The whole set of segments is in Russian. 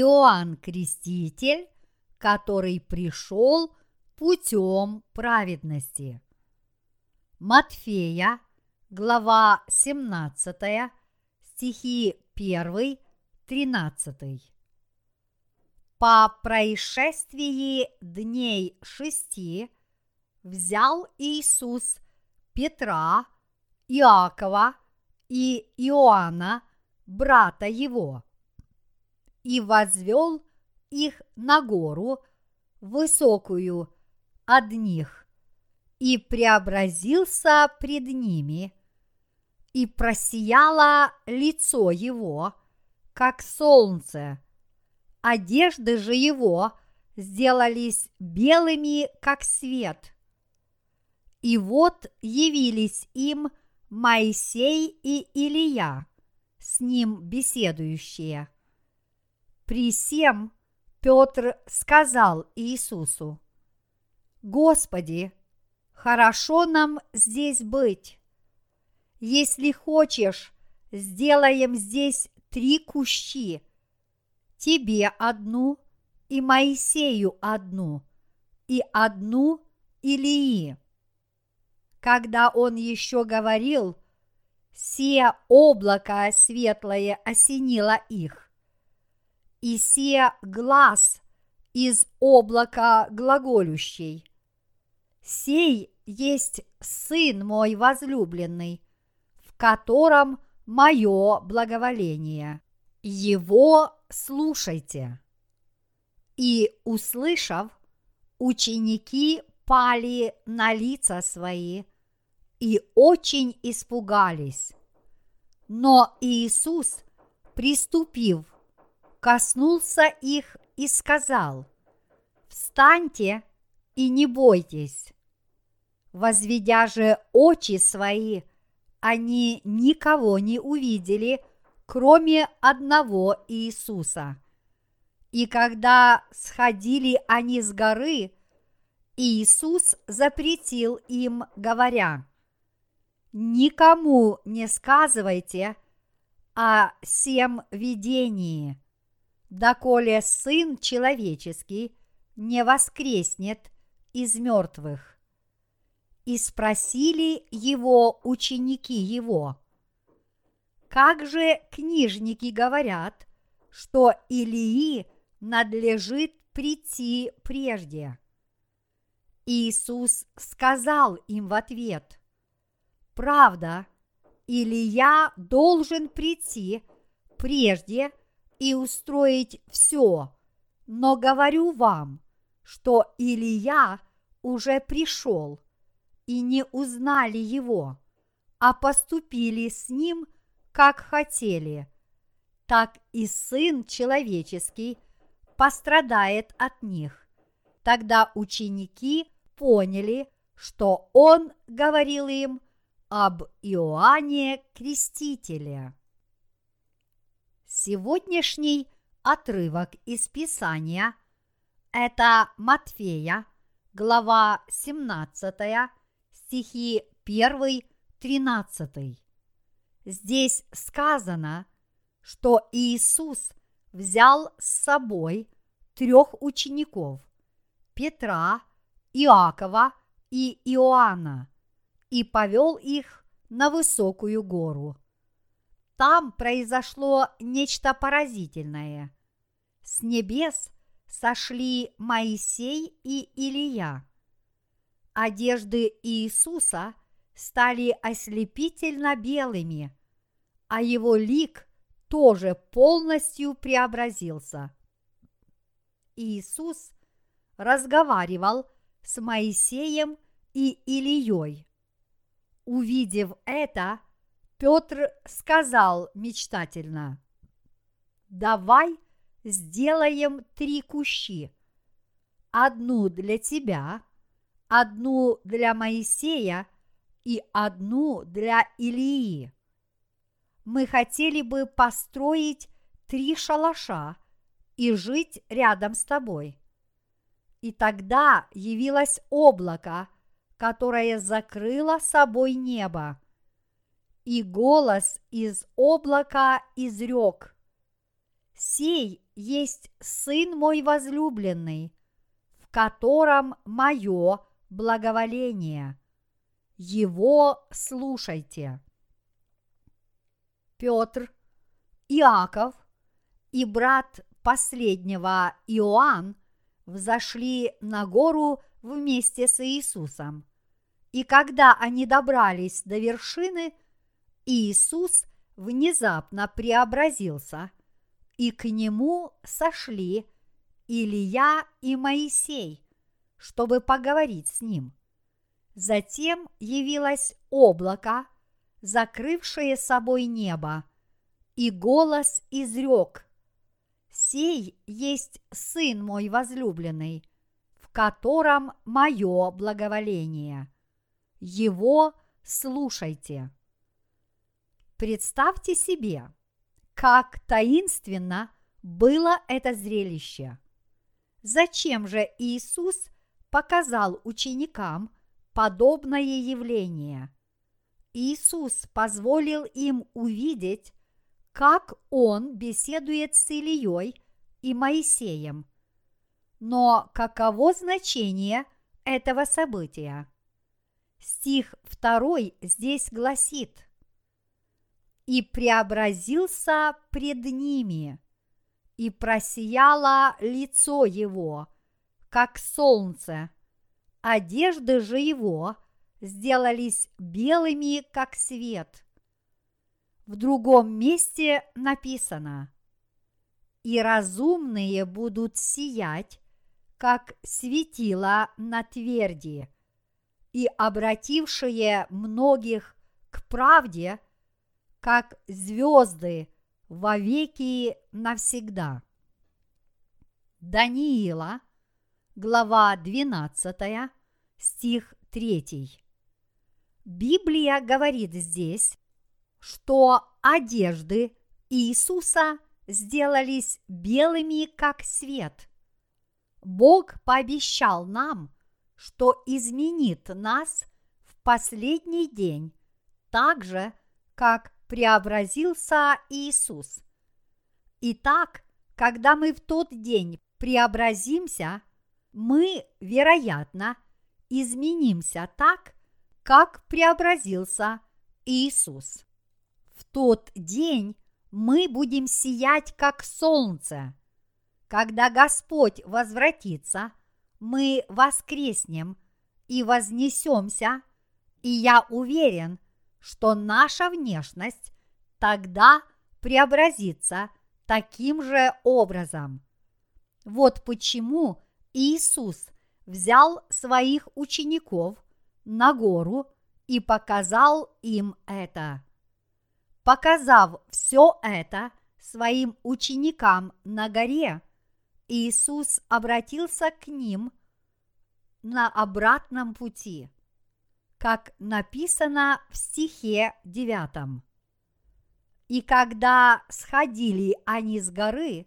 Иоанн Креститель, который пришел путем праведности. Матфея, глава 17, стихи 1, 13. По происшествии дней шести взял Иисус Петра, Иакова и Иоанна, брата его, и возвел их на гору высокую одних, и преобразился пред ними, и просияло лицо его, как солнце, одежды же его сделались белыми, как свет. И вот явились им Моисей и Илия, с ним беседующие. При сем Петр сказал Иисусу, «Господи, хорошо нам здесь быть. Если хочешь, сделаем здесь три кущи, тебе одну и Моисею одну, и одну Илии. Когда он еще говорил, се облако светлое осенило их, и се глаз из облака глаголющий. Сей есть Сын мой возлюбленный, в котором мое благоволение. Его слушайте. И, услышав, ученики пали на лица свои и очень испугались. Но Иисус, приступив, коснулся их и сказал, «Встаньте и не бойтесь». Возведя же очи свои, они никого не увидели, кроме одного Иисуса. И когда сходили они с горы, Иисус запретил им, говоря, «Никому не сказывайте о всем видении, доколе Сын Человеческий не воскреснет из мертвых» и спросили его ученики его, как же книжники говорят, что Илии надлежит прийти прежде? Иисус сказал им в ответ, правда, Илия должен прийти прежде и устроить все, но говорю вам, что Илия уже пришел – и не узнали его, а поступили с ним, как хотели, так и Сын Человеческий пострадает от них. Тогда ученики поняли, что Он говорил им об Иоанне Крестителе. Сегодняшний отрывок из Писания – это Матфея, глава 17, стихи 1, 13. Здесь сказано, что Иисус взял с собой трех учеников – Петра, Иакова и Иоанна и повел их на высокую гору. Там произошло нечто поразительное. С небес сошли Моисей и Илия – одежды Иисуса стали ослепительно белыми, а его лик тоже полностью преобразился. Иисус разговаривал с Моисеем и Илией. Увидев это, Петр сказал мечтательно, «Давай сделаем три кущи, одну для тебя, одну для Моисея и одну для Илии. Мы хотели бы построить три шалаша и жить рядом с тобой. И тогда явилось облако, которое закрыло собой небо. И голос из облака изрек. Сей есть Сын мой возлюбленный, в котором мое благоволение. Его слушайте. Петр, Иаков и брат последнего Иоанн взошли на гору вместе с Иисусом. И когда они добрались до вершины, Иисус внезапно преобразился, и к нему сошли Илья и Моисей, чтобы поговорить с ним. Затем явилось облако, закрывшее собой небо, и голос изрек «Сей есть Сын мой возлюбленный, в котором мое благоволение. Его слушайте». Представьте себе, как таинственно было это зрелище. Зачем же Иисус показал ученикам подобное явление? Иисус позволил им увидеть, как Он беседует с Ильей и Моисеем. Но каково значение этого события? Стих 2 здесь гласит – и преобразился пред ними, и просияло лицо его, как солнце, одежды же его сделались белыми, как свет. В другом месте написано «И разумные будут сиять, как светило на тверди, и обратившие многих к правде – как звезды во веки навсегда. Даниила, глава 12, стих 3. Библия говорит здесь, что одежды Иисуса сделались белыми, как свет. Бог пообещал нам, что изменит нас в последний день, так же, как преобразился Иисус. Итак, когда мы в тот день преобразимся, мы, вероятно, изменимся так, как преобразился Иисус. В тот день мы будем сиять, как солнце. Когда Господь возвратится, мы воскреснем и вознесемся, и я уверен – что наша внешность тогда преобразится таким же образом. Вот почему Иисус взял своих учеников на гору и показал им это. Показав все это своим ученикам на горе, Иисус обратился к ним на обратном пути – как написано в стихе 9. И когда сходили они с горы,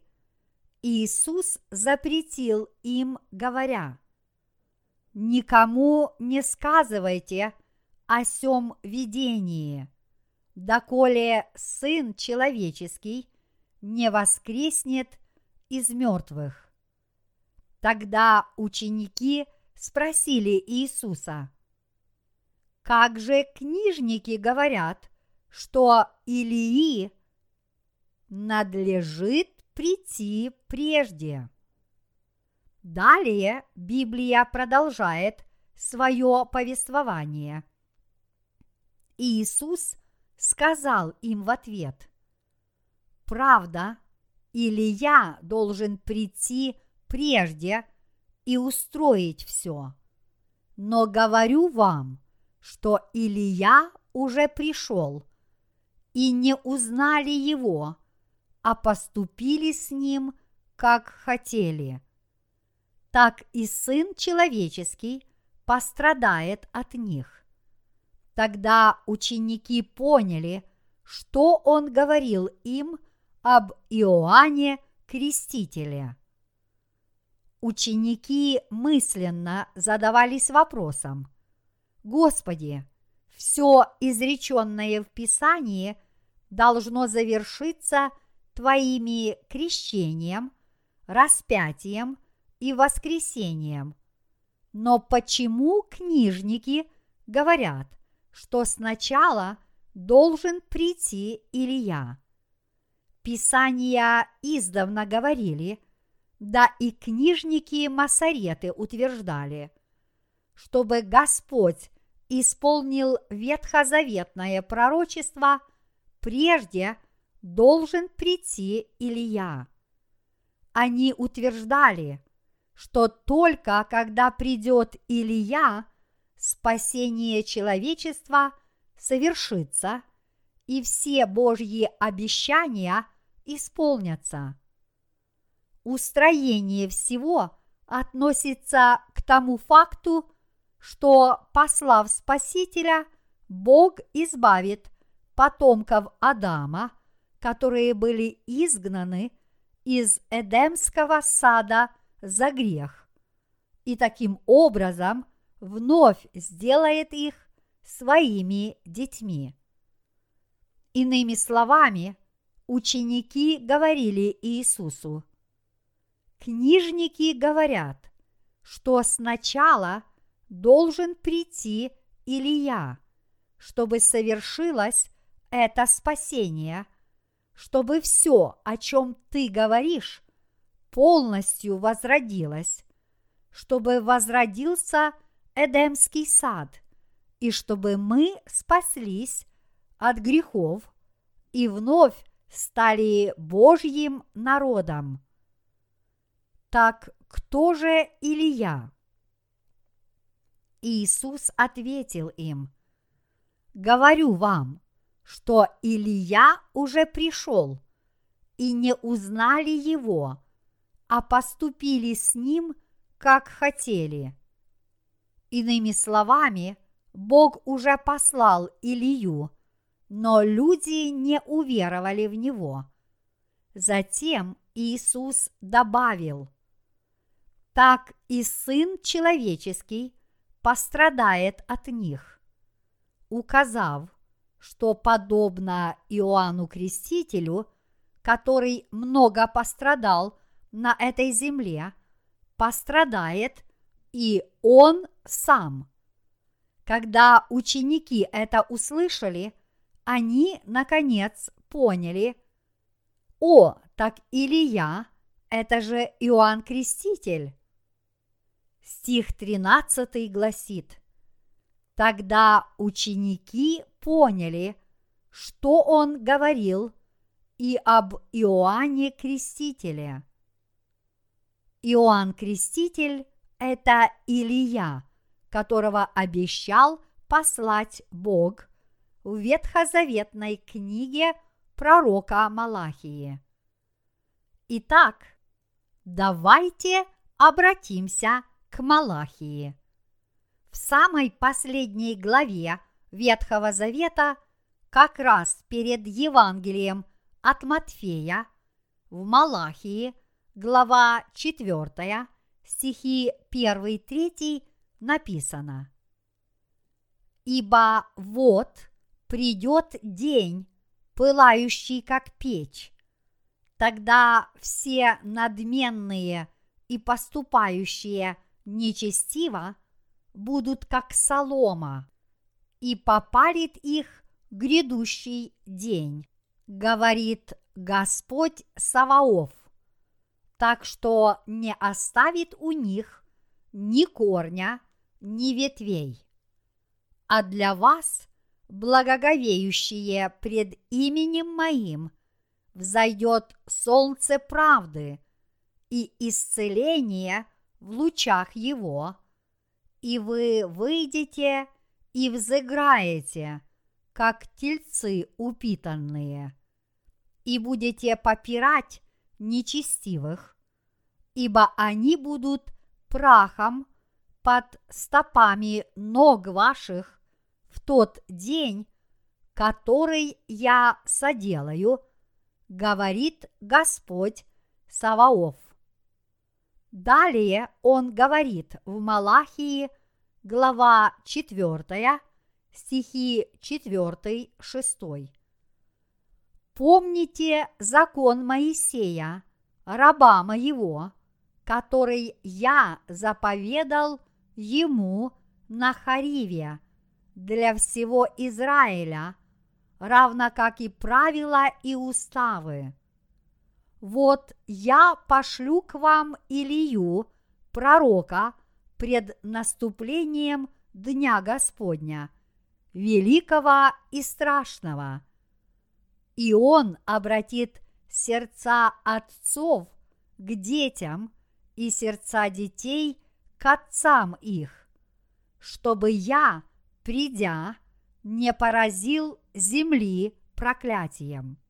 Иисус запретил им, говоря, «Никому не сказывайте о сем видении, доколе Сын Человеческий не воскреснет из мертвых». Тогда ученики спросили Иисуса – как же книжники говорят, что Илии надлежит прийти прежде. Далее Библия продолжает свое повествование. Иисус сказал им в ответ, «Правда, Илия должен прийти прежде и устроить все. Но говорю вам, что Илья уже пришел, и не узнали его, а поступили с ним, как хотели. Так и Сын Человеческий пострадает от них. Тогда ученики поняли, что он говорил им об Иоанне Крестителе. Ученики мысленно задавались вопросом – Господи, все изреченное в Писании должно завершиться твоими крещением, распятием и воскресением. Но почему книжники говорят, что сначала должен прийти Илья? Писания издавна говорили, да и книжники Масареты утверждали, чтобы Господь исполнил ветхозаветное пророчество, прежде должен прийти Илья. Они утверждали, что только когда придет Илья, спасение человечества совершится, и все Божьи обещания исполнятся. Устроение всего относится к тому факту, что, послав Спасителя, Бог избавит потомков Адама, которые были изгнаны из Эдемского сада за грех, и таким образом вновь сделает их своими детьми. Иными словами, ученики говорили Иисусу, книжники говорят, что сначала должен прийти Илья, чтобы совершилось это спасение, чтобы все, о чем ты говоришь, полностью возродилось, чтобы возродился Эдемский сад, и чтобы мы спаслись от грехов и вновь стали Божьим народом. Так кто же Илья? Иисус ответил им, «Говорю вам, что Илья уже пришел, и не узнали его, а поступили с ним, как хотели. Иными словами, Бог уже послал Илью, но люди не уверовали в него. Затем Иисус добавил, «Так и Сын Человеческий пострадает от них», указав, что подобно Иоанну Крестителю, который много пострадал на этой земле, пострадает и он сам. Когда ученики это услышали, они, наконец, поняли, о, так Илья – это же Иоанн Креститель. Стих 13 гласит, Тогда ученики поняли, что он говорил и об Иоанне Крестителе. Иоанн Креститель – это Илия, которого обещал послать Бог в ветхозаветной книге пророка Малахии. Итак, давайте обратимся к Малахии. В самой последней главе Ветхого Завета, как раз перед Евангелием от Матфея, в Малахии, глава 4, стихи 1-3 написано «Ибо вот придет день, пылающий как печь, тогда все надменные и поступающие нечестиво будут как солома, и попарит их грядущий день, говорит Господь Саваоф, так что не оставит у них ни корня, ни ветвей. А для вас, благоговеющие пред именем моим, взойдет солнце правды и исцеление в лучах его, и вы выйдете и взыграете, как тельцы упитанные, и будете попирать нечестивых, ибо они будут прахом под стопами ног ваших в тот день, который я соделаю, говорит Господь Саваоф. Далее он говорит в Малахии, глава 4, стихи 4-6. помните закон Моисея, раба моего, который я заповедал ему на Хариве для всего Израиля, равно как и правила и уставы. Вот я пошлю к вам Илью, пророка, пред наступлением Дня Господня, великого и страшного. И он обратит сердца отцов к детям и сердца детей к отцам их, чтобы я, придя, не поразил земли проклятием.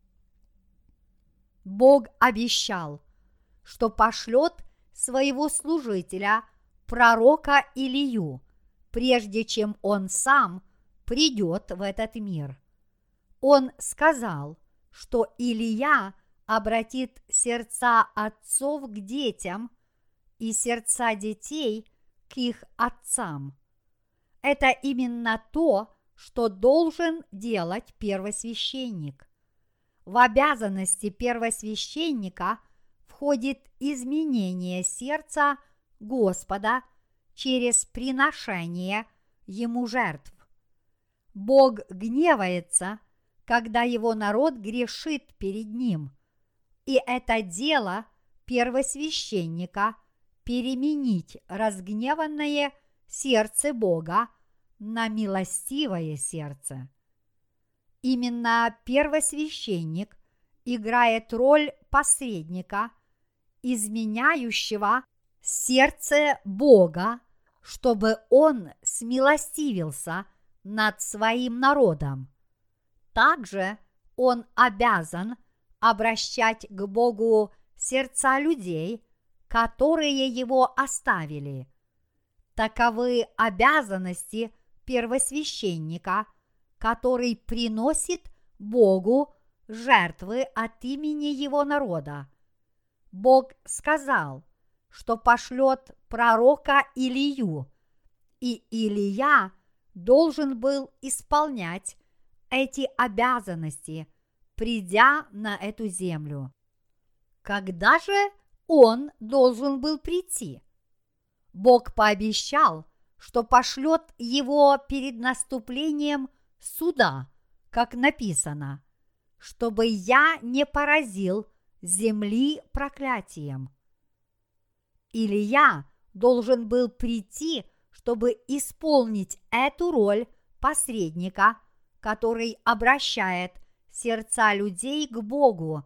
Бог обещал, что пошлет своего служителя, пророка Илью, прежде чем он сам придет в этот мир. Он сказал, что Илья обратит сердца отцов к детям и сердца детей к их отцам. Это именно то, что должен делать первосвященник. В обязанности первосвященника входит изменение сердца Господа через приношение ему жертв. Бог гневается, когда его народ грешит перед ним, и это дело первосвященника переменить разгневанное сердце Бога на милостивое сердце. Именно первосвященник играет роль посредника, изменяющего сердце Бога, чтобы он смилостивился над своим народом. Также он обязан обращать к Богу сердца людей, которые его оставили. Таковы обязанности первосвященника, который приносит Богу жертвы от имени его народа. Бог сказал, что пошлет пророка Илию, и Илия должен был исполнять эти обязанности, придя на эту землю. Когда же он должен был прийти? Бог пообещал, что пошлет его перед наступлением суда, как написано, чтобы я не поразил земли проклятием. Илья должен был прийти, чтобы исполнить эту роль посредника, который обращает сердца людей к Богу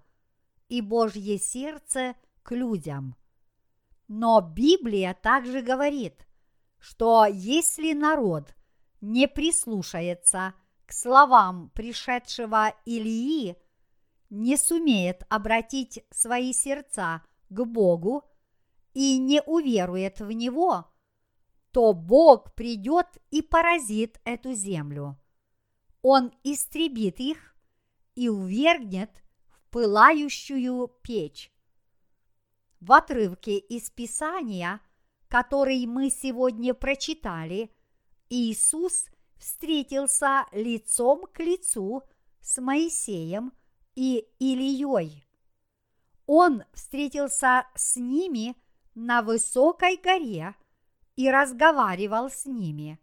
и Божье сердце к людям. Но Библия также говорит, что если народ не прислушается к словам пришедшего Илии, не сумеет обратить свои сердца к Богу и не уверует в Него, то Бог придет и поразит эту землю. Он истребит их и увергнет в пылающую печь. В отрывке из Писания, который мы сегодня прочитали, Иисус встретился лицом к лицу с Моисеем и Илией. Он встретился с ними на высокой горе и разговаривал с ними.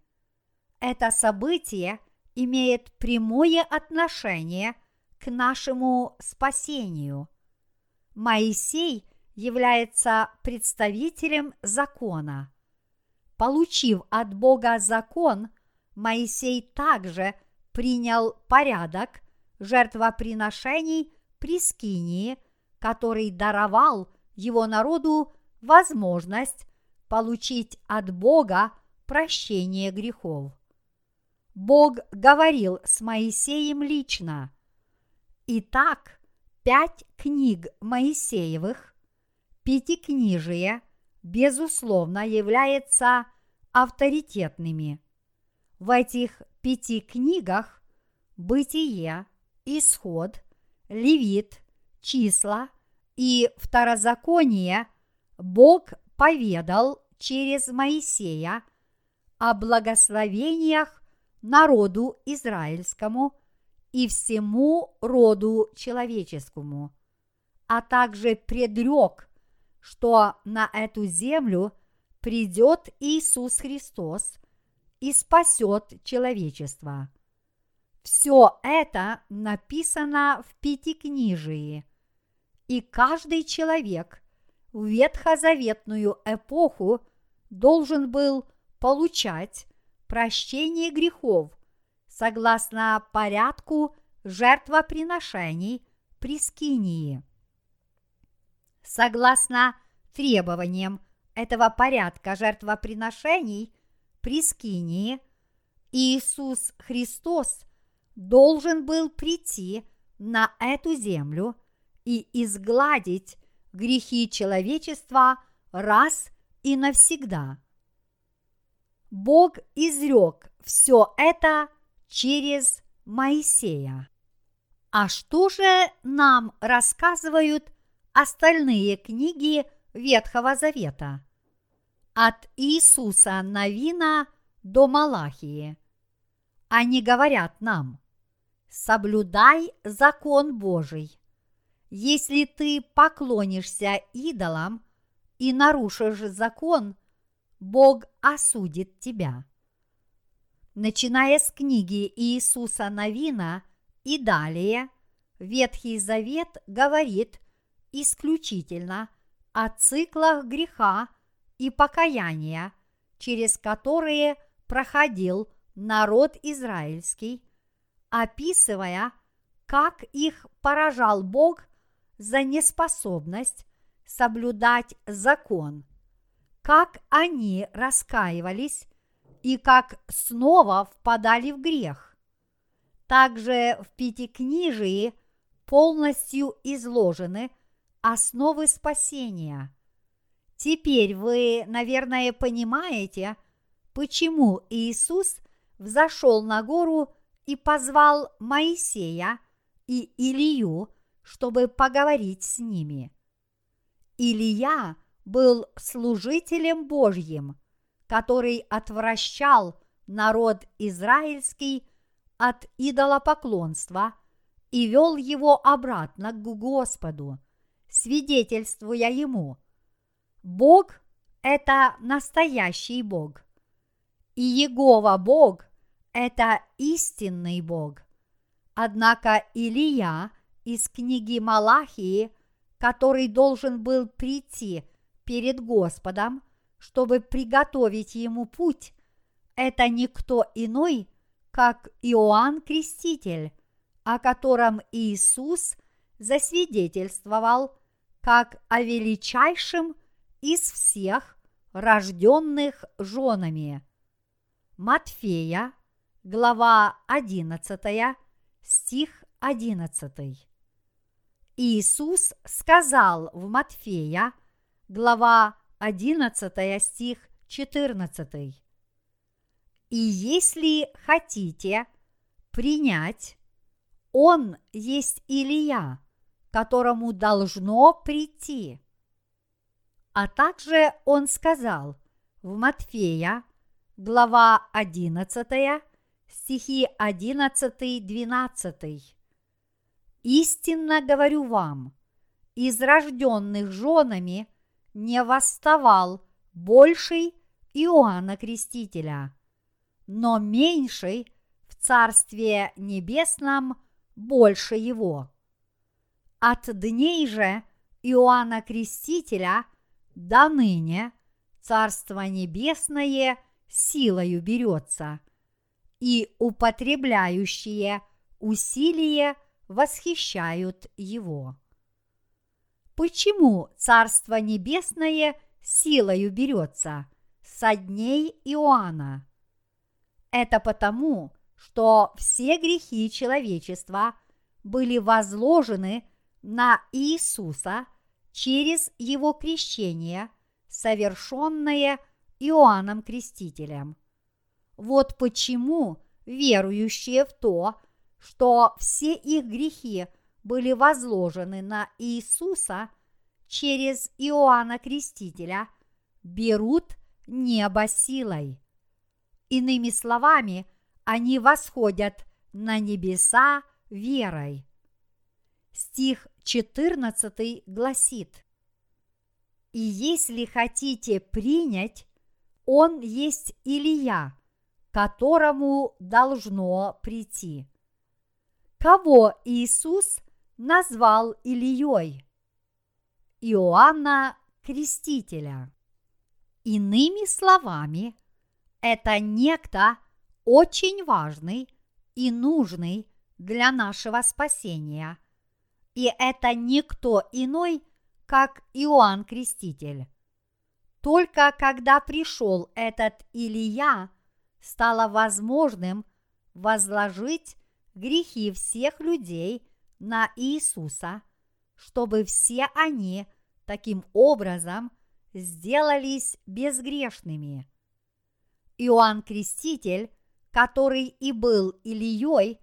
Это событие имеет прямое отношение к нашему спасению. Моисей является представителем закона. Получив от Бога закон, Моисей также принял порядок жертвоприношений при Скинии, который даровал его народу возможность получить от Бога прощение грехов. Бог говорил с Моисеем лично. Итак, пять книг Моисеевых, пятикнижие, безусловно, являются авторитетными. В этих пяти книгах Бытие, Исход, Левит, Числа и Второзаконие Бог поведал через Моисея о благословениях народу израильскому и всему роду человеческому, а также предрек, что на эту землю придет Иисус Христос и спасет человечество. Все это написано в Пятикнижии, и каждый человек в ветхозаветную эпоху должен был получать прощение грехов согласно порядку жертвоприношений при Скинии. Согласно требованиям этого порядка жертвоприношений при Скинии, Иисус Христос должен был прийти на эту землю и изгладить грехи человечества раз и навсегда. Бог изрек все это через Моисея. А что же нам рассказывают остальные книги Ветхого Завета? От Иисуса Навина до Малахии. Они говорят нам, соблюдай закон Божий. Если ты поклонишься идолам и нарушишь закон, Бог осудит тебя начиная с книги Иисуса Новина и далее, Ветхий Завет говорит исключительно о циклах греха и покаяния, через которые проходил народ израильский, описывая, как их поражал Бог за неспособность соблюдать закон, как они раскаивались и как снова впадали в грех. Также в Пятикнижии полностью изложены основы спасения. Теперь вы, наверное, понимаете, почему Иисус взошел на гору и позвал Моисея и Илию, чтобы поговорить с ними. Илия был служителем Божьим – который отвращал народ израильский от идолопоклонства и вел его обратно к Господу, свидетельствуя ему, Бог – это настоящий Бог, и Егова Бог – это истинный Бог. Однако Илия из книги Малахии, который должен был прийти перед Господом – чтобы приготовить ему путь, это никто иной, как Иоанн Креститель, о котором Иисус засвидетельствовал как о величайшем из всех рожденных женами. Матфея, глава 11, стих 11. Иисус сказал в Матфея, глава 11 стих 14. И если хотите принять, Он есть Илия, которому должно прийти. А также он сказал в Матфея, глава 11, стихи 11-12. «Истинно говорю вам, из рожденных женами не восставал больший Иоанна Крестителя, но меньший в Царстве Небесном больше его. От дней же Иоанна Крестителя до ныне Царство Небесное силою берется, и употребляющие усилие восхищают его. Почему Царство Небесное силою берется со дней Иоанна? Это потому, что все грехи человечества были возложены на Иисуса через его крещение, совершенное Иоанном Крестителем. Вот почему верующие в то, что все их грехи – были возложены на Иисуса через Иоанна Крестителя, берут небо силой. Иными словами, они восходят на небеса верой. Стих 14 гласит, «И если хотите принять, он есть Илия, которому должно прийти». Кого Иисус назвал Ильей? Иоанна Крестителя. Иными словами, это некто очень важный и нужный для нашего спасения. И это никто иной, как Иоанн Креститель. Только когда пришел этот Илия, стало возможным возложить грехи всех людей на Иисуса, чтобы все они таким образом сделались безгрешными. Иоанн Креститель, который и был Ильей,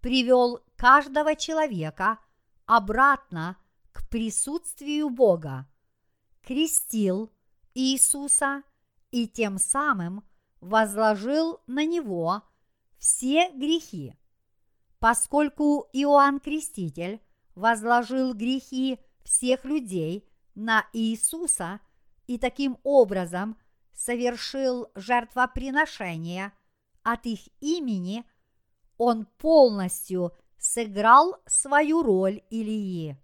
привел каждого человека обратно к присутствию Бога, крестил Иисуса и тем самым возложил на него все грехи. Поскольку Иоанн Креститель возложил грехи всех людей на Иисуса и таким образом совершил жертвоприношение от их имени, он полностью сыграл свою роль Илии.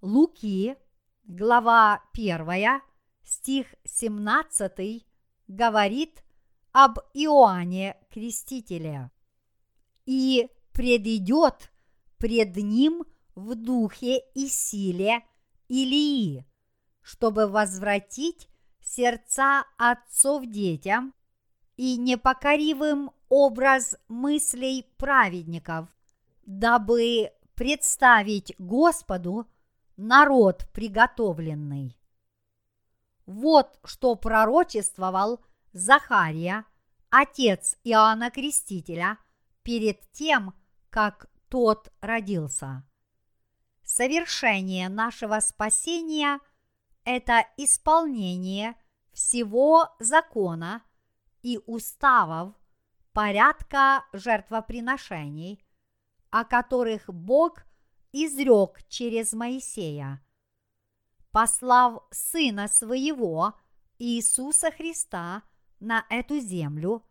Луки, глава 1, стих 17 говорит об Иоанне Крестителе. «И предидет пред ним в духе и силе Илии, чтобы возвратить сердца отцов детям и непокоривым образ мыслей праведников, дабы представить Господу народ приготовленный. Вот что пророчествовал Захария, отец Иоанна Крестителя, перед тем, как тот родился. Совершение нашего спасения – это исполнение всего закона и уставов порядка жертвоприношений, о которых Бог изрек через Моисея, послав Сына Своего, Иисуса Христа, на эту землю,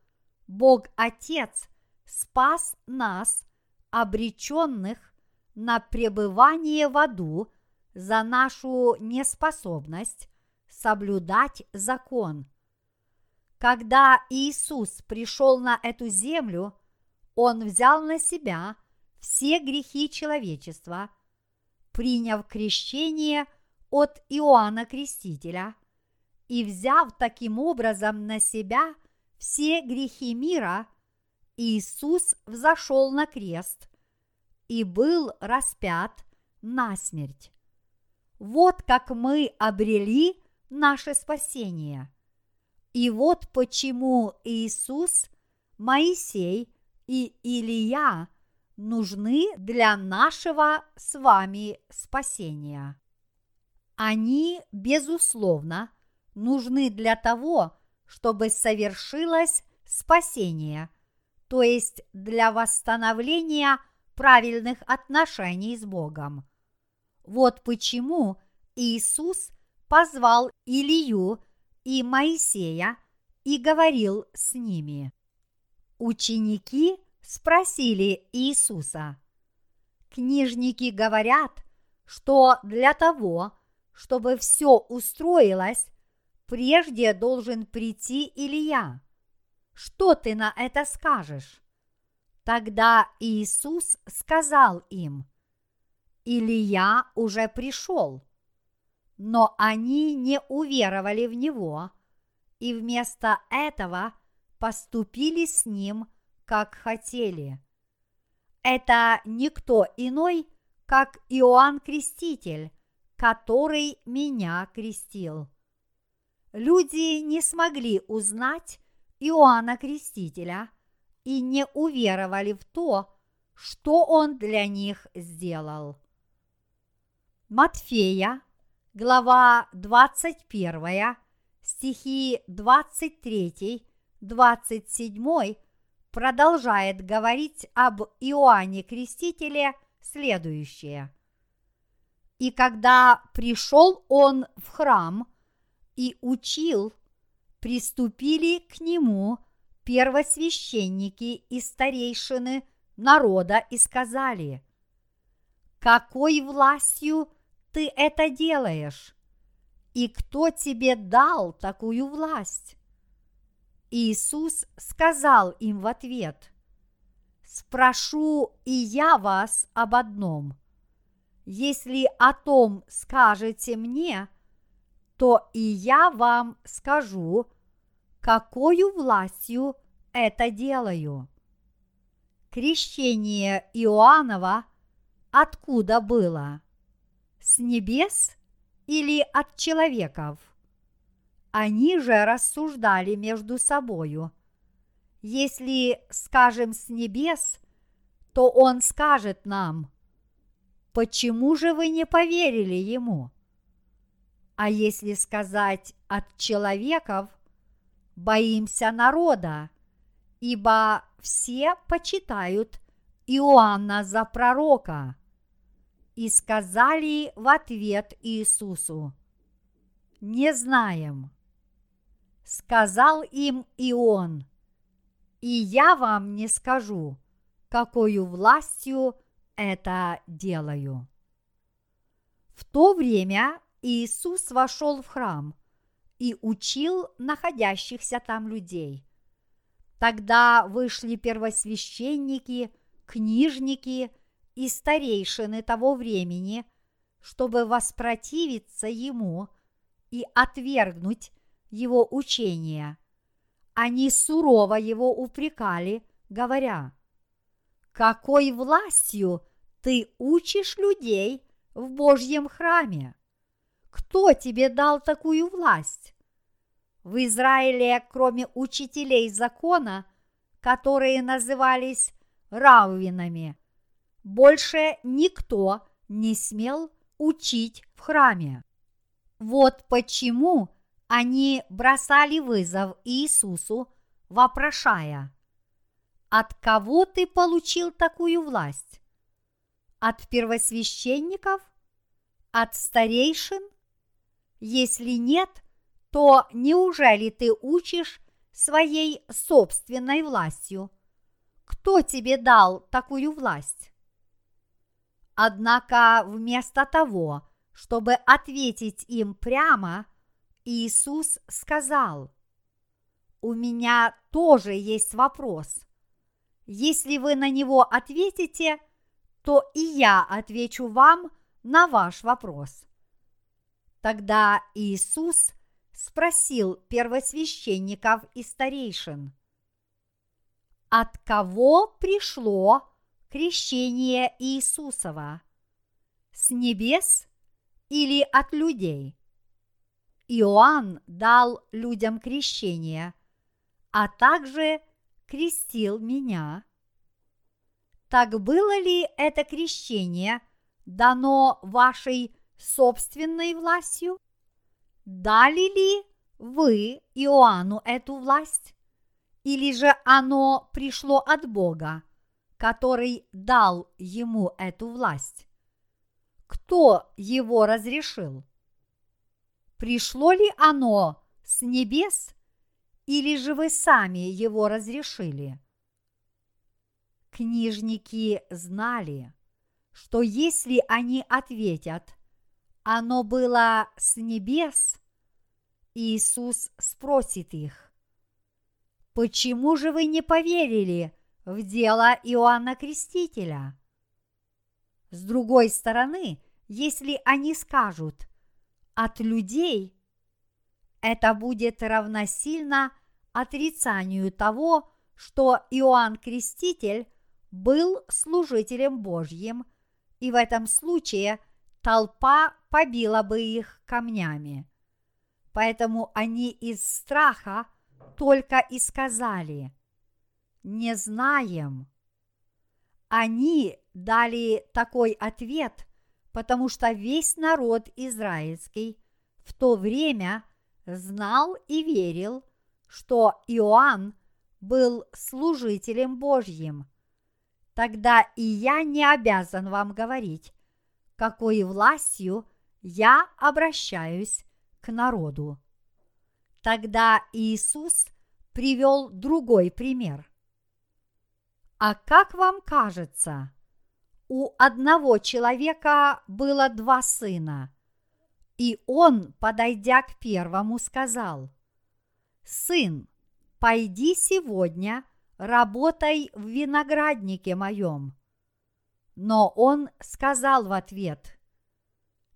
Бог Отец спас нас, обреченных на пребывание в аду за нашу неспособность соблюдать закон. Когда Иисус пришел на эту землю, Он взял на себя все грехи человечества, приняв крещение от Иоанна Крестителя и взяв таким образом на себя все грехи мира, Иисус взошел на крест и был распят на смерть. Вот как мы обрели наше спасение. И вот почему Иисус, Моисей и Илия нужны для нашего с вами спасения. Они, безусловно, нужны для того, чтобы совершилось спасение, то есть для восстановления – правильных отношений с Богом. Вот почему Иисус позвал Илию и Моисея и говорил с ними. Ученики спросили Иисуса. Книжники говорят, что для того, чтобы все устроилось, прежде должен прийти Илья. Что ты на это скажешь? Тогда Иисус сказал им, Илья уже пришел, но они не уверовали в него и вместо этого поступили с ним, как хотели. Это никто иной, как Иоанн Креститель, который меня крестил. Люди не смогли узнать Иоанна Крестителя – и не уверовали в то, что Он для них сделал. Матфея, глава 21, стихи 23, 27 продолжает говорить об Иоанне Крестителе следующее. И когда пришел он в храм и учил, приступили к нему первосвященники и старейшины народа и сказали, «Какой властью ты это делаешь? И кто тебе дал такую власть?» Иисус сказал им в ответ, «Спрошу и я вас об одном. Если о том скажете мне, то и я вам скажу, какую властью это делаю. Крещение Иоаннова откуда было? С небес или от человеков? Они же рассуждали между собою. Если скажем с небес, то он скажет нам, почему же вы не поверили ему? А если сказать от человеков, боимся народа, ибо все почитают Иоанна за пророка. И сказали в ответ Иисусу, не знаем сказал им и он, и я вам не скажу, какую властью это делаю. В то время Иисус вошел в храм и учил находящихся там людей. Тогда вышли первосвященники, книжники и старейшины того времени, чтобы воспротивиться ему и отвергнуть его учения. Они сурово его упрекали, говоря, «Какой властью ты учишь людей в Божьем храме? Кто тебе дал такую власть? В Израиле, кроме учителей закона, которые назывались раввинами, больше никто не смел учить в храме. Вот почему – они бросали вызов Иисусу, вопрошая, «От кого ты получил такую власть? От первосвященников? От старейшин? Если нет, то неужели ты учишь своей собственной властью? Кто тебе дал такую власть? Однако вместо того, чтобы ответить им прямо, Иисус сказал, «У меня тоже есть вопрос. Если вы на него ответите, то и я отвечу вам на ваш вопрос». Тогда Иисус спросил первосвященников и старейшин, от кого пришло крещение Иисусова? С небес или от людей? Иоанн дал людям крещение, а также крестил меня. Так было ли это крещение дано вашей собственной властью? Дали ли вы Иоанну эту власть? Или же оно пришло от Бога, который дал ему эту власть? Кто его разрешил? пришло ли оно с небес, или же вы сами его разрешили? Книжники знали, что если они ответят, оно было с небес, Иисус спросит их, почему же вы не поверили в дело Иоанна Крестителя? С другой стороны, если они скажут, от людей, это будет равносильно отрицанию того, что Иоанн Креститель был служителем Божьим, и в этом случае толпа побила бы их камнями. Поэтому они из страха только и сказали «Не знаем». Они дали такой ответ – потому что весь народ израильский в то время знал и верил, что Иоанн был служителем Божьим. Тогда и я не обязан вам говорить, какой властью я обращаюсь к народу. Тогда Иисус привел другой пример. А как вам кажется, у одного человека было два сына, и он, подойдя к первому, сказал, «Сын, пойди сегодня, работай в винограднике моем». Но он сказал в ответ,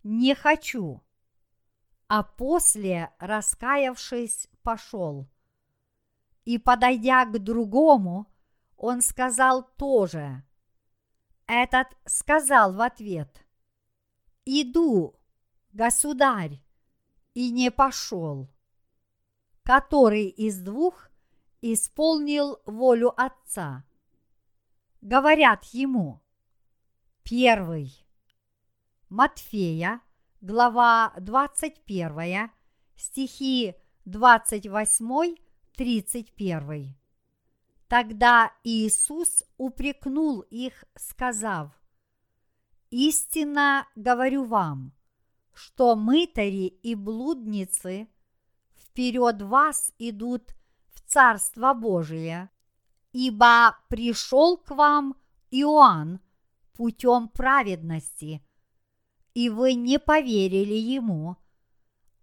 «Не хочу», а после, раскаявшись, пошел. И, подойдя к другому, он сказал тоже. Этот сказал в ответ, «Иду, государь, и не пошел, который из двух исполнил волю Отца. Говорят ему, первый, Матфея, глава 21, стихи 28-31. Тогда Иисус упрекнул их, сказав, «Истинно говорю вам, что мытари и блудницы вперед вас идут в Царство Божие, ибо пришел к вам Иоанн путем праведности, и вы не поверили ему,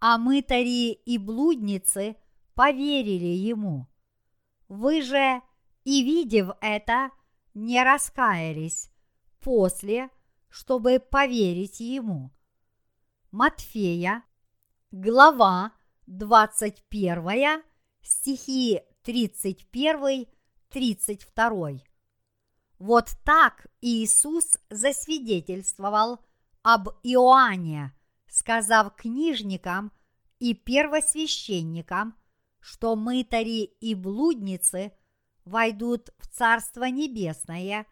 а мытари и блудницы поверили ему. Вы же, и видев это, не раскаялись после, чтобы поверить ему – Матфея, глава 21, стихи 31-32. Вот так Иисус засвидетельствовал об Иоанне, сказав книжникам и первосвященникам, что мытари и блудницы войдут в Царство Небесное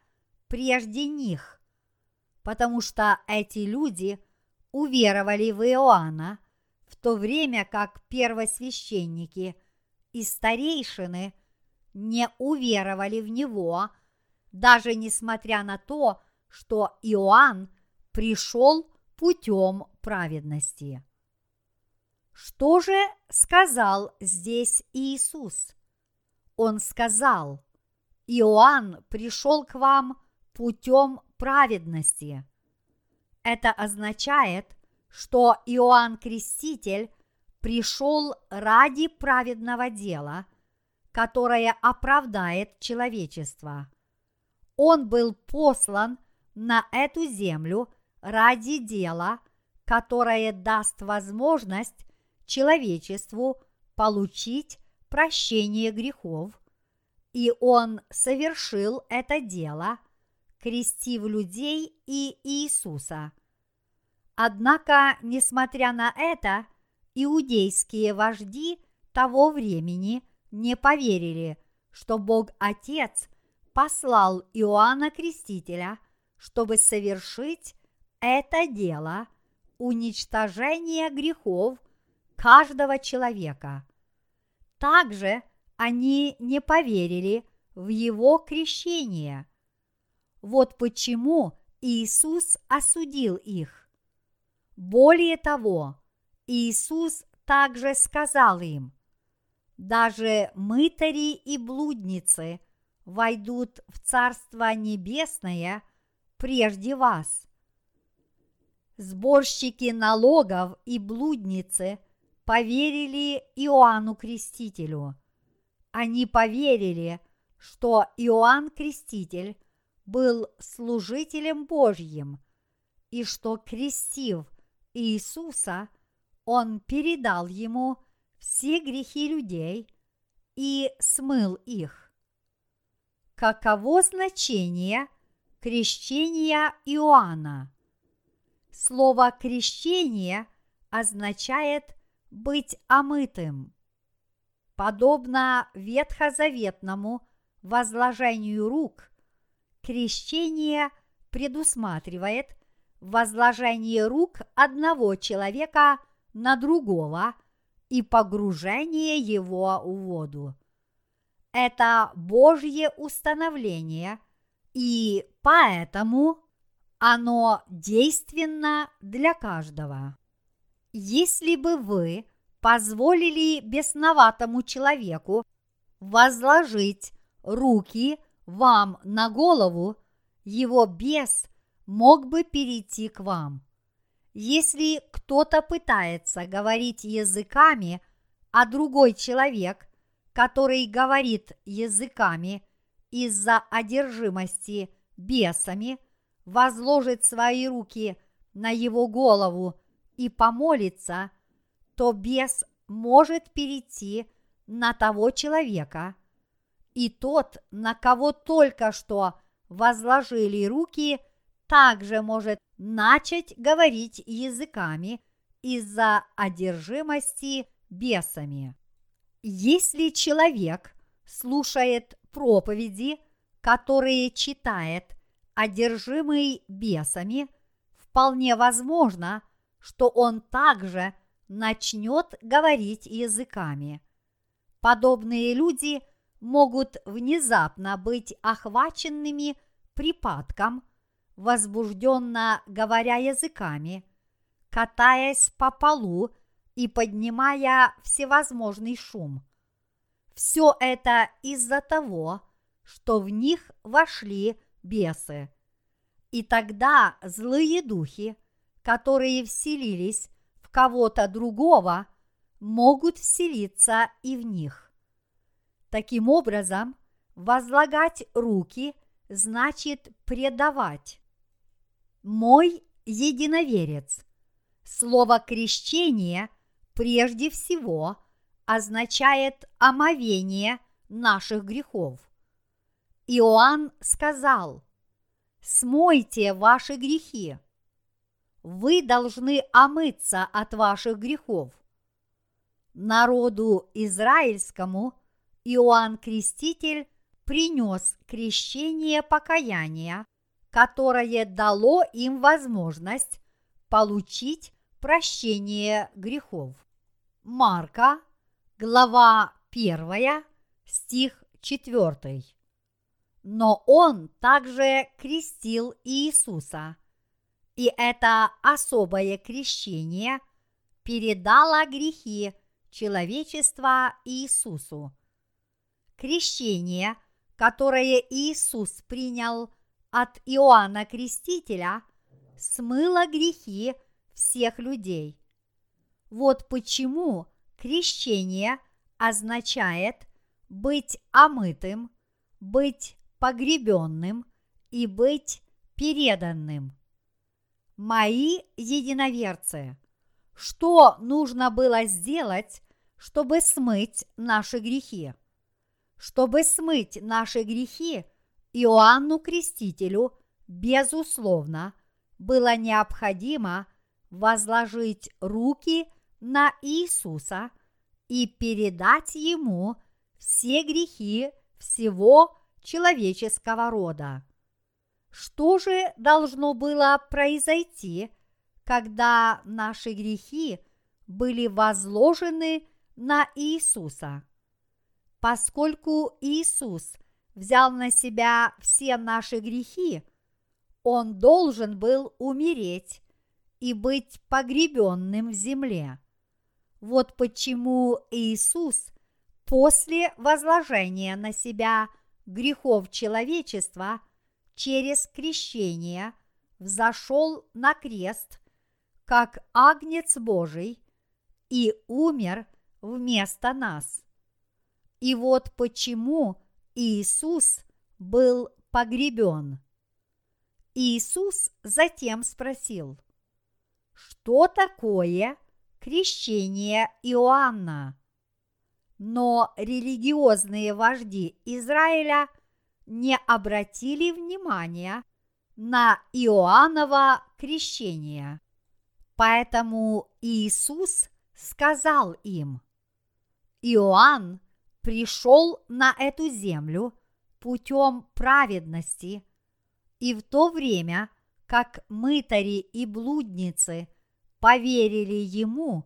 прежде них, потому что эти люди – уверовали в Иоанна, в то время как первосвященники и старейшины не уверовали в него, даже несмотря на то, что Иоанн пришел путем праведности. Что же сказал здесь Иисус? Он сказал, Иоанн пришел к вам путем праведности. Это означает, что Иоанн Креститель пришел ради праведного дела, которое оправдает человечество. Он был послан на эту землю ради дела, которое даст возможность человечеству получить прощение грехов, и он совершил это дело – крестив людей и Иисуса. Однако, несмотря на это, иудейские вожди того времени не поверили, что Бог Отец послал Иоанна Крестителя, чтобы совершить это дело уничтожения грехов каждого человека. Также они не поверили в его крещение – вот почему Иисус осудил их. Более того, Иисус также сказал им, даже мытари и блудницы войдут в Царство Небесное прежде вас. Сборщики налогов и блудницы поверили Иоанну Крестителю. Они поверили, что Иоанн Креститель – был служителем Божьим, и что, крестив Иисуса, он передал ему все грехи людей и смыл их. Каково значение крещения Иоанна? Слово «крещение» означает быть омытым. Подобно ветхозаветному возложению рук, Крещение предусматривает возложение рук одного человека на другого и погружение его в воду. – это Божье установление, и поэтому оно действенно для каждого. Если бы вы позволили бесноватому человеку возложить руки вам на голову, его бес мог бы перейти к вам. Если кто-то пытается говорить языками, а другой человек, который говорит языками из-за одержимости бесами, возложит свои руки на его голову и помолится, то бес может перейти на того человека, и тот, на кого только что возложили руки, также может начать говорить языками из-за одержимости бесами. Если человек слушает проповеди, которые читает одержимый бесами, вполне возможно, что он также начнет говорить языками. Подобные люди могут внезапно быть охваченными припадком, возбужденно говоря языками, катаясь по полу и поднимая всевозможный шум. Все это из-за того, что в них вошли бесы. И тогда злые духи, которые вселились в кого-то другого, могут вселиться и в них. Таким образом, возлагать руки значит предавать. Мой единоверец. Слово крещение прежде всего означает омовение наших грехов. Иоанн сказал, «Смойте ваши грехи. Вы должны омыться от ваших грехов». Народу израильскому Иоанн Креститель принес крещение покаяния, которое дало им возможность получить прощение грехов. Марка, глава 1, стих 4. Но он также крестил Иисуса, и это особое крещение передало грехи человечества Иисусу. Крещение, которое Иисус принял от Иоанна Крестителя, смыло грехи всех людей. Вот почему крещение означает быть омытым, быть погребенным и быть переданным. Мои единоверцы, что нужно было сделать, чтобы смыть наши грехи? Чтобы смыть наши грехи, Иоанну Крестителю, безусловно, было необходимо возложить руки на Иисуса и передать ему все грехи всего человеческого рода. Что же должно было произойти, когда наши грехи были возложены на Иисуса? Поскольку Иисус взял на себя все наши грехи, Он должен был умереть и быть погребенным в земле. Вот почему Иисус после возложения на себя грехов человечества через крещение взошел на крест, как агнец Божий, и умер вместо нас. И вот почему Иисус был погребен. Иисус затем спросил, что такое крещение Иоанна? Но религиозные вожди Израиля не обратили внимания на Иоанново крещение. Поэтому Иисус сказал им, Иоанн пришел на эту землю путем праведности, и в то время, как мытари и блудницы поверили ему,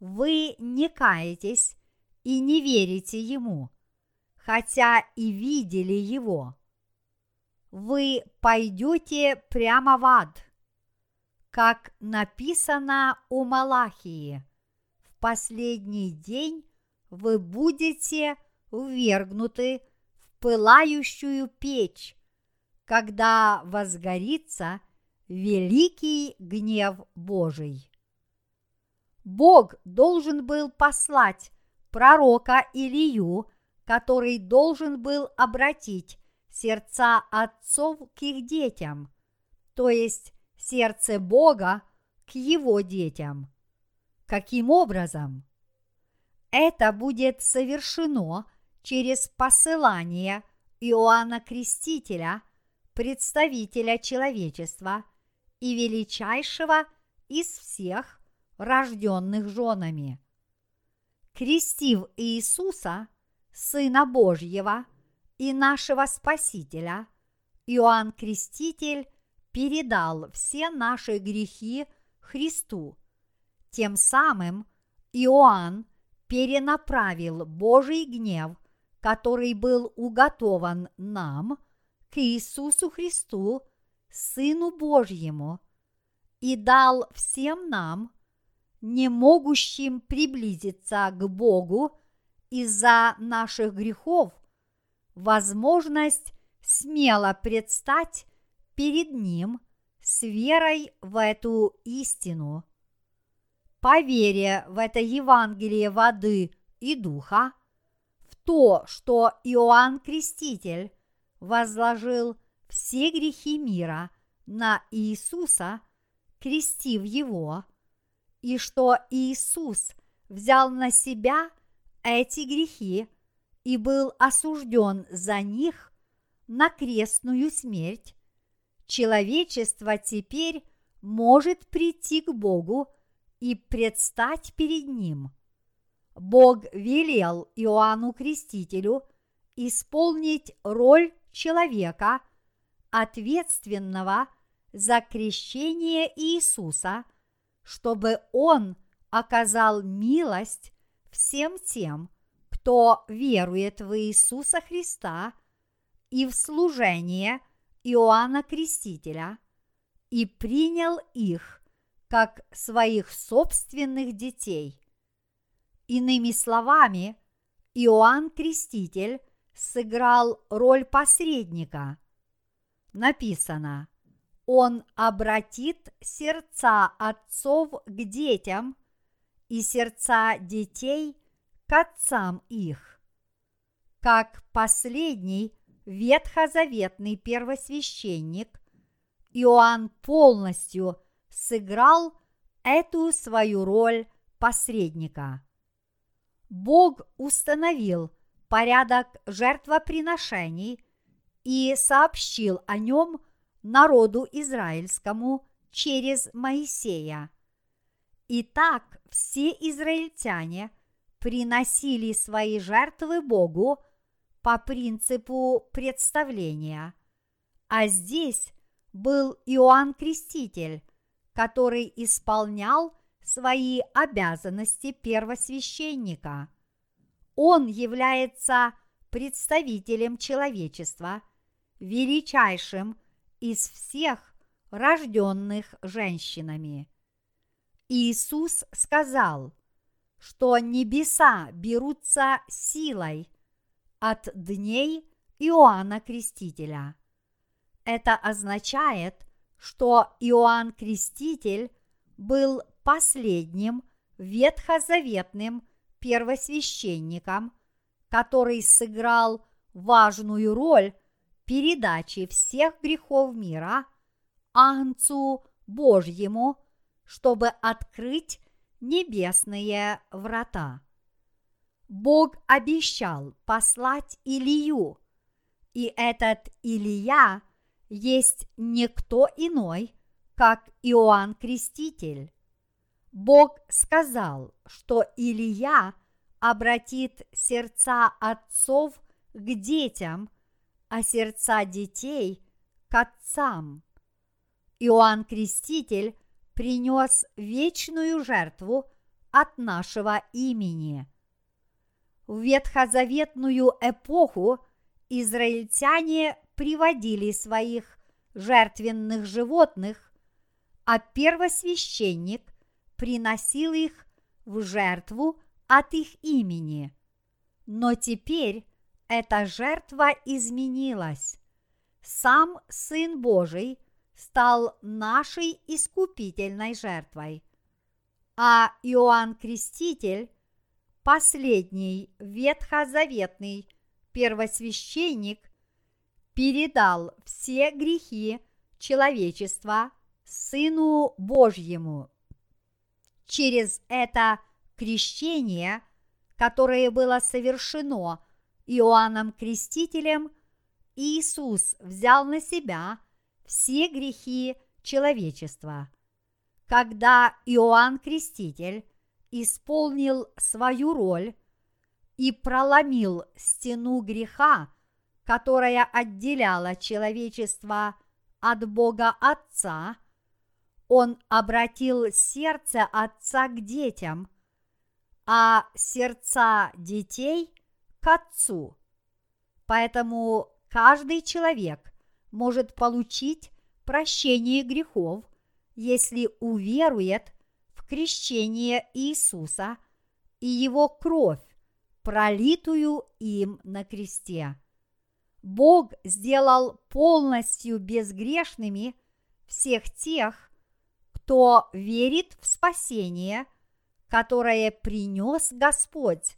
вы не каетесь и не верите ему, хотя и видели его. Вы пойдете прямо в ад, как написано у Малахии. В последний день вы будете ввергнуты в пылающую печь, когда возгорится великий гнев Божий. Бог должен был послать пророка Илию, который должен был обратить сердца отцов к их детям, то есть сердце Бога к его детям. Каким образом? Это будет совершено через посылание Иоанна Крестителя, представителя человечества и величайшего из всех рожденных женами. Крестив Иисуса, Сына Божьего и нашего Спасителя, Иоанн Креститель передал все наши грехи Христу. Тем самым Иоанн перенаправил Божий гнев, который был уготован нам, к Иисусу Христу, Сыну Божьему, и дал всем нам, не могущим приблизиться к Богу из-за наших грехов, возможность смело предстать перед Ним с верой в эту истину. По вере в это Евангелие воды и духа, в то, что Иоанн Креститель возложил все грехи мира на Иисуса, крестив его, и что Иисус взял на себя эти грехи и был осужден за них на крестную смерть, человечество теперь может прийти к Богу и предстать перед Ним. Бог велел Иоанну Крестителю исполнить роль человека, ответственного за крещение Иисуса, чтобы он оказал милость всем тем, кто верует в Иисуса Христа и в служение Иоанна Крестителя, и принял их как своих собственных детей. Иными словами, Иоанн Креститель сыграл роль посредника. Написано, он обратит сердца отцов к детям и сердца детей к отцам их. Как последний ветхозаветный первосвященник, Иоанн полностью сыграл эту свою роль посредника. Бог установил порядок жертвоприношений и сообщил о нем народу израильскому через Моисея. Итак, все израильтяне приносили свои жертвы Богу по принципу представления. А здесь был Иоанн Креститель, который исполнял свои обязанности первосвященника. Он является представителем человечества, величайшим из всех рожденных женщинами. Иисус сказал, что небеса берутся силой от дней Иоанна Крестителя. Это означает, что Иоанн Креститель был последним ветхозаветным первосвященником, который сыграл важную роль передачи всех грехов мира Агнцу Божьему, чтобы открыть небесные врата. Бог обещал послать Илию, и этот Илия есть никто иной, как Иоанн Креститель. Бог сказал, что Илия обратит сердца отцов к детям, а сердца детей к отцам. Иоанн Креститель принес вечную жертву от нашего имени. в ветхозаветную эпоху израильтяне приводили своих жертвенных животных, а первосвященник приносил их в жертву от их имени. Но теперь эта жертва изменилась. Сам Сын Божий стал нашей искупительной жертвой. А Иоанн Креститель, последний ветхозаветный первосвященник, передал все грехи человечества Сыну Божьему. Через это крещение, которое было совершено Иоанном Крестителем, Иисус взял на себя все грехи человечества. Когда Иоанн Креститель исполнил свою роль и проломил стену греха, которая отделяла человечество от Бога Отца, он обратил сердце Отца к детям, а сердца детей к Отцу. Поэтому каждый человек может получить прощение грехов, если уверует в крещение Иисуса и его кровь, пролитую им на кресте. Бог сделал полностью безгрешными всех тех, кто верит в спасение, которое принес Господь,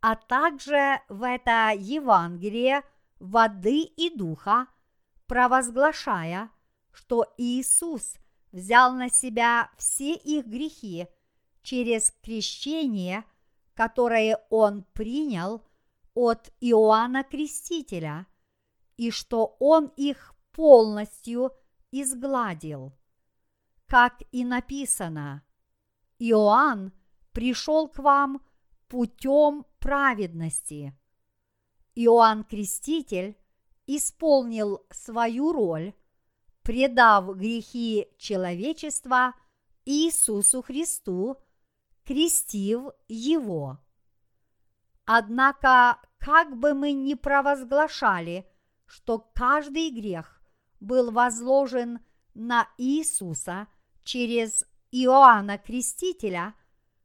а также в это Евангелие воды и духа, провозглашая, что Иисус взял на себя все их грехи через крещение, которое Он принял от Иоанна Крестителя, и что Он их полностью изгладил. Как и написано, Иоанн пришел к вам путем праведности. Иоанн Креститель исполнил свою роль, предав грехи человечества Иисусу Христу, крестив Его. Однако, как бы мы ни провозглашали, что каждый грех был возложен на Иисуса через Иоанна Крестителя,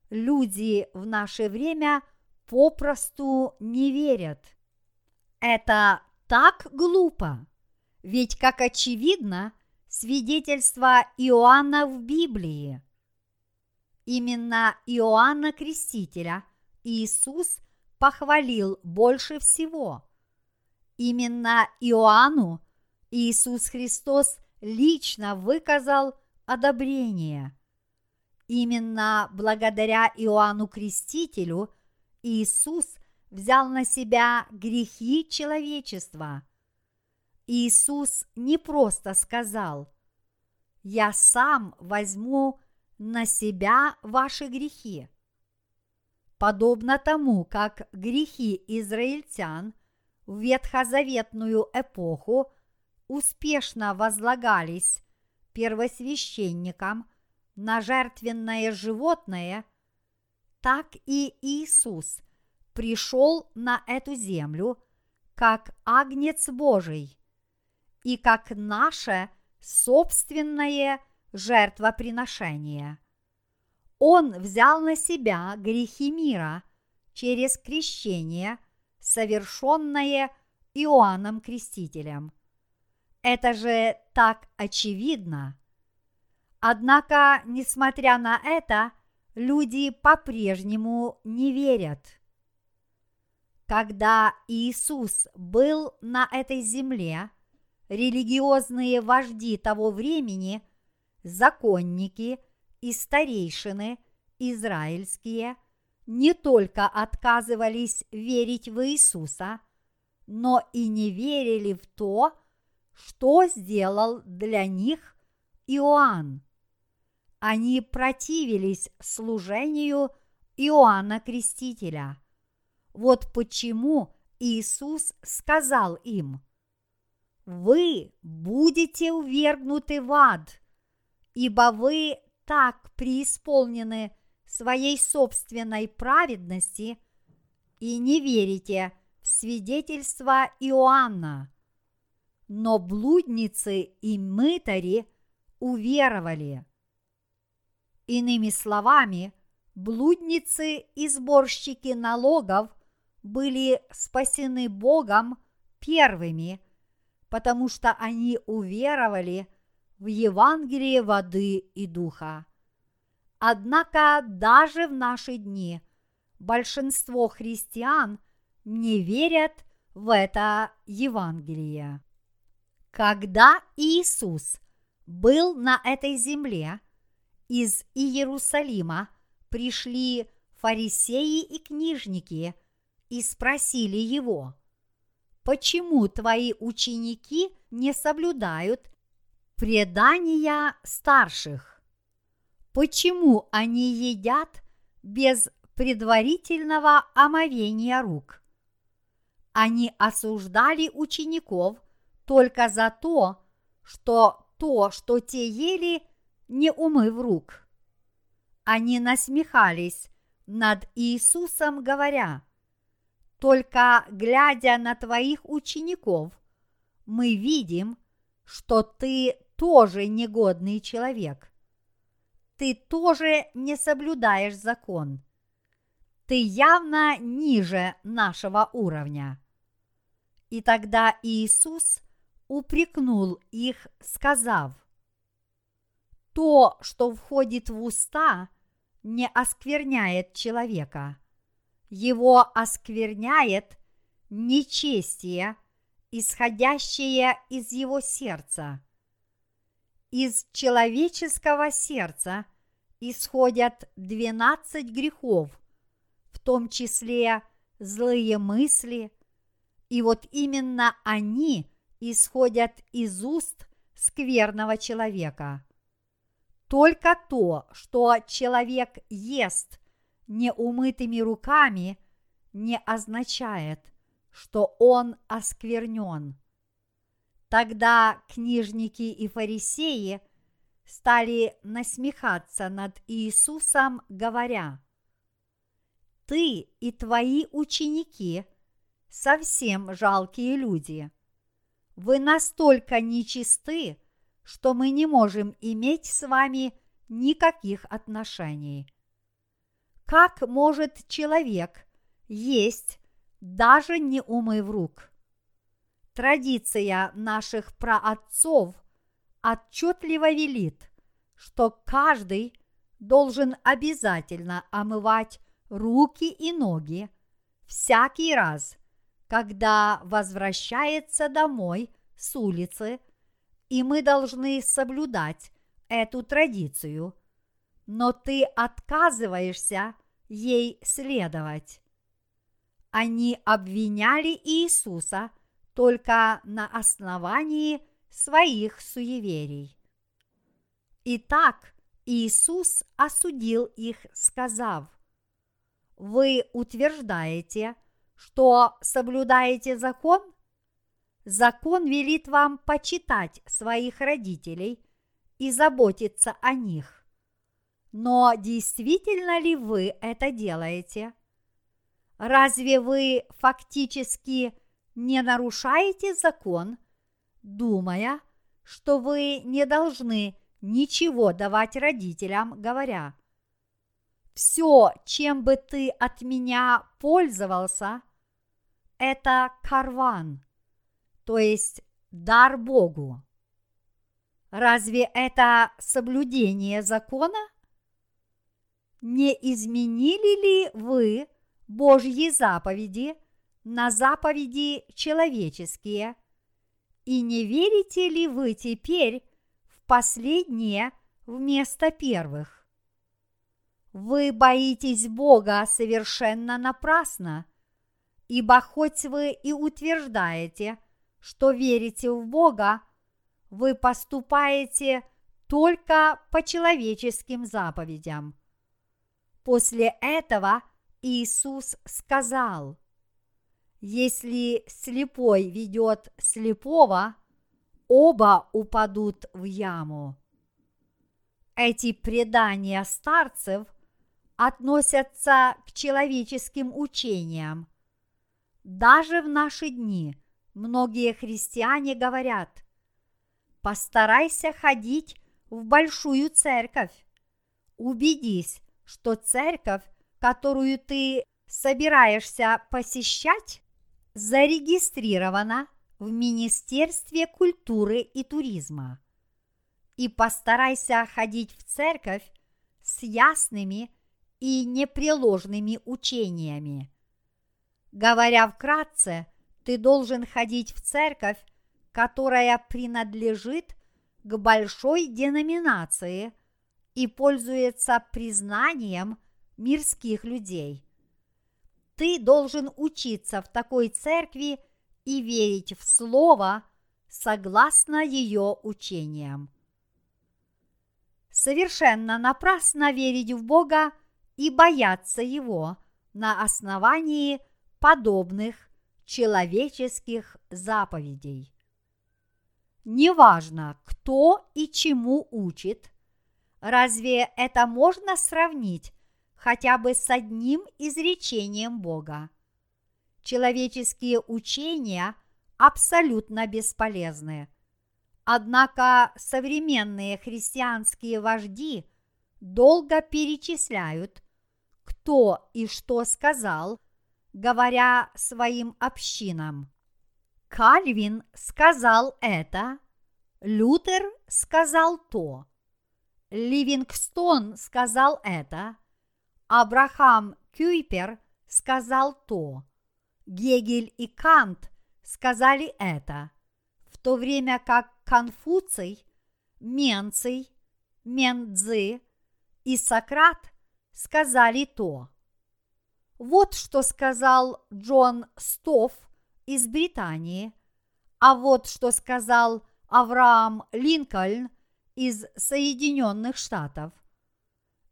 люди в наше время попросту не верят. Это так глупо, ведь, как очевидно, свидетельство Иоанна в Библии. Именно Иоанна Крестителя Иисус похвалил больше всего. Именно Иоанну Иисус Христос лично выказал одобрение. Именно благодаря Иоанну Крестителю Иисус взял на себя грехи человечества. Иисус не просто сказал «Я сам возьму на себя ваши грехи». Подобно тому, как грехи израильтян в ветхозаветную эпоху успешно возлагались первосвященникам на жертвенное животное, так и Иисус пришел на эту землю как Агнец Божий и как наше собственное жертвоприношение. Он взял на себя грехи мира через крещение, совершенное Иоанном Крестителем. Это же так очевидно. Однако, несмотря на это, люди по-прежнему не верят. Когда Иисус был на этой земле, религиозные вожди того времени, законники и старейшины израильские не только отказывались верить в Иисуса, но и не верили в то, что сделал для них Иоанн. Они противились служению Иоанна Крестителя. Вот почему Иисус сказал им, «Вы будете увергнуты в ад, ибо вы так преисполнены своей собственной праведности и не верите в свидетельство Иоанна. Но блудницы и мытари уверовали. Иными словами, блудницы и сборщики налогов были спасены Богом первыми, потому что они уверовали в Евангелие воды и духа. Однако даже в наши дни большинство христиан не верят в это Евангелие. Когда Иисус был на этой земле, из Иерусалима пришли фарисеи и книжники и спросили его, почему твои ученики не соблюдают предания старших? Почему они едят без предварительного омовения рук? Они осуждали учеников только за то, что то, что те ели, не умыв рук. Они насмехались над Иисусом, говоря, «Только глядя на твоих учеников, мы видим, что ты тоже негодный человек. Ты тоже не соблюдаешь закон. Ты явно ниже нашего уровня». И тогда Иисус упрекнул их, сказав, то, что входит в уста, не оскверняет человека. Его оскверняет нечестие, исходящее из его сердца. Из человеческого сердца исходят двенадцать грехов, в том числе злые мысли, и вот именно они исходят из уст скверного человека. Только то, что человек ест неумытыми руками, не означает, что он осквернен. Тогда книжники и фарисеи стали насмехаться над Иисусом, говоря, «Ты и твои ученики совсем жалкие люди. Вы настолько нечисты, что мы не можем иметь с вами никаких отношений. Как может человек есть, даже не умыв рук? Традиция наших праотцов отчетливо велит, что каждый должен обязательно омывать руки и ноги всякий раз, когда возвращается домой с улицы – и мы должны соблюдать эту традицию, но ты отказываешься ей следовать. Они обвиняли Иисуса только на основании своих суеверий. Итак, Иисус осудил их, сказав, «Вы утверждаете, что соблюдаете закон – Закон велит вам почитать своих родителей и заботиться о них. Но действительно ли вы это делаете? Разве вы фактически не нарушаете закон, думая, что вы не должны ничего давать родителям, говоря, все, чем бы ты от меня пользовался, это карван – то есть дар Богу. Разве это соблюдение закона? Не изменили ли вы Божьи заповеди на заповеди человеческие? И не верите ли вы теперь в последнее вместо первых? Вы боитесь Бога совершенно напрасно, ибо хоть вы и утверждаете – что верите в Бога, вы поступаете только по человеческим заповедям. После этого Иисус сказал, если слепой ведет слепого, оба упадут в яму. Эти предания старцев относятся к человеческим учениям. Даже в наши дни многие христиане говорят, постарайся ходить в большую церковь. Убедись, что церковь, которую ты собираешься посещать, зарегистрирована в Министерстве культуры и туризма. И постарайся ходить в церковь с ясными и непреложными учениями. Говоря вкратце, ты должен ходить в церковь, которая принадлежит к большой деноминации и пользуется признанием мирских людей. Ты должен учиться в такой церкви и верить в Слово согласно ее учениям. Совершенно напрасно верить в Бога и бояться Его на основании подобных человеческих заповедей. Неважно, кто и чему учит, разве это можно сравнить хотя бы с одним изречением Бога? Человеческие учения абсолютно бесполезны. Однако современные христианские вожди долго перечисляют, кто и что сказал, говоря своим общинам. Кальвин сказал это, Лютер сказал то, Ливингстон сказал это, Абрахам Кюйпер сказал то, Гегель и Кант сказали это, в то время как Конфуций, Менций, Мендзы и Сократ сказали то. Вот что сказал Джон Стофф из Британии, а вот что сказал Авраам Линкольн из Соединенных Штатов.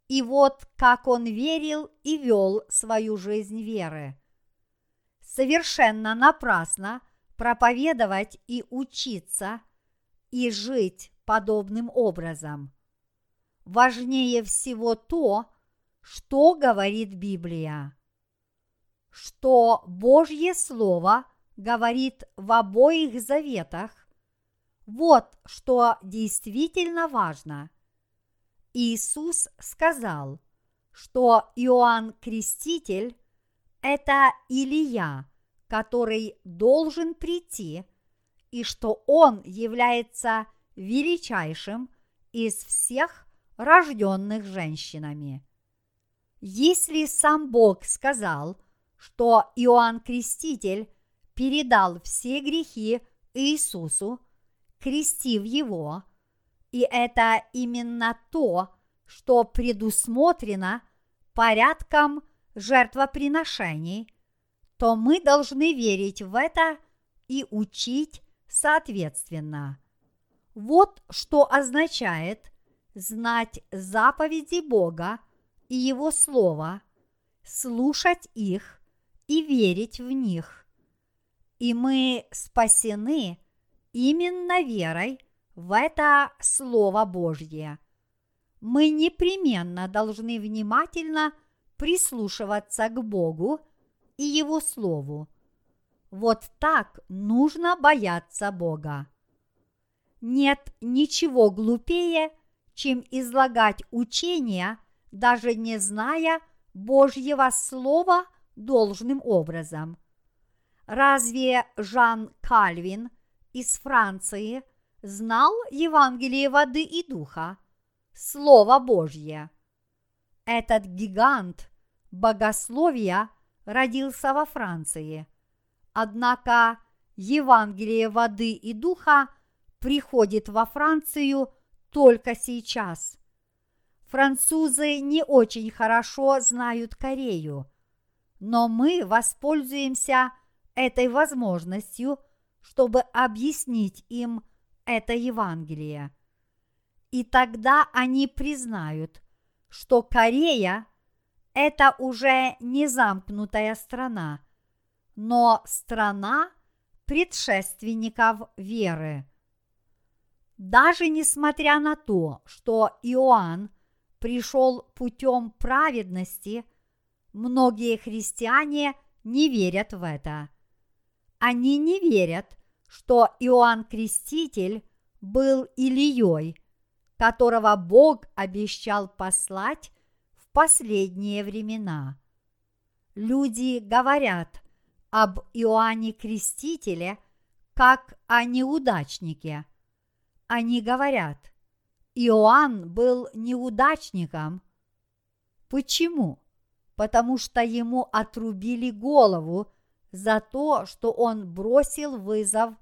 И вот как он верил и вел свою жизнь веры. Совершенно напрасно проповедовать и учиться и жить подобным образом. Важнее всего то, что говорит Библия что Божье Слово говорит в обоих заветах, вот что действительно важно. Иисус сказал, что Иоанн Креститель – это Илия, который должен прийти, и что он является величайшим из всех рожденных женщинами. Если сам Бог сказал – что Иоанн Креститель передал все грехи Иисусу, крестив его, и это именно то, что предусмотрено порядком жертвоприношений, то мы должны верить в это и учить соответственно. Вот что означает знать заповеди Бога и Его Слова, слушать их и верить в них. И мы спасены именно верой в это Слово Божье. Мы непременно должны внимательно прислушиваться к Богу и Его Слову. Вот так нужно бояться Бога. Нет ничего глупее, чем излагать учения, даже не зная Божьего Слова – должным образом. Разве Жан Кальвин из Франции знал Евангелие воды и духа, Слово Божье? Этот гигант богословия родился во Франции. Однако Евангелие воды и духа приходит во Францию только сейчас. Французы не очень хорошо знают Корею – но мы воспользуемся этой возможностью, чтобы объяснить им это Евангелие. И тогда они признают, что Корея – это уже не замкнутая страна, но страна предшественников веры. Даже несмотря на то, что Иоанн пришел путем праведности, многие христиане не верят в это. Они не верят, что Иоанн Креститель был Илией, которого Бог обещал послать в последние времена. Люди говорят об Иоанне Крестителе как о неудачнике. Они говорят, Иоанн был неудачником. Почему? Потому что ему отрубили голову за то, что он бросил вызов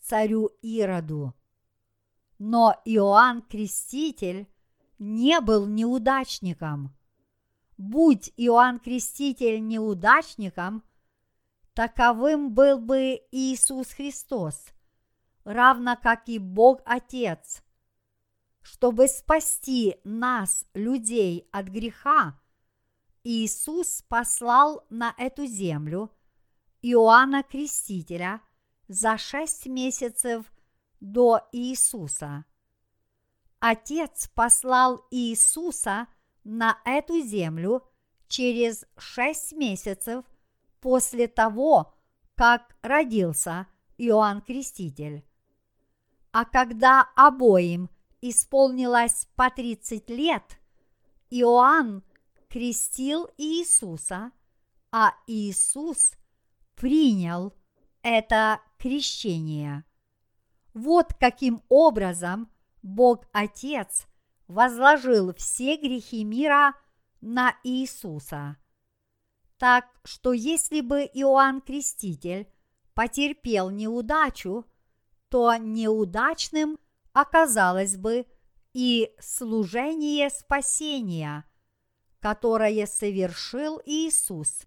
царю Ироду. Но Иоанн Креститель не был неудачником. Будь Иоанн Креститель неудачником, таковым был бы Иисус Христос, равно как и Бог Отец. Чтобы спасти нас, людей, от греха, Иисус послал на эту землю – Иоанна Крестителя за шесть месяцев до Иисуса. Отец послал Иисуса на эту землю через шесть месяцев после того, как родился Иоанн Креститель. А когда обоим исполнилось по 30 лет, Иоанн крестил Иисуса, а Иисус принял это крещение. Вот каким образом Бог Отец возложил все грехи мира на Иисуса. Так что если бы Иоанн Креститель потерпел неудачу, то неудачным оказалось бы и служение спасения, которое совершил Иисус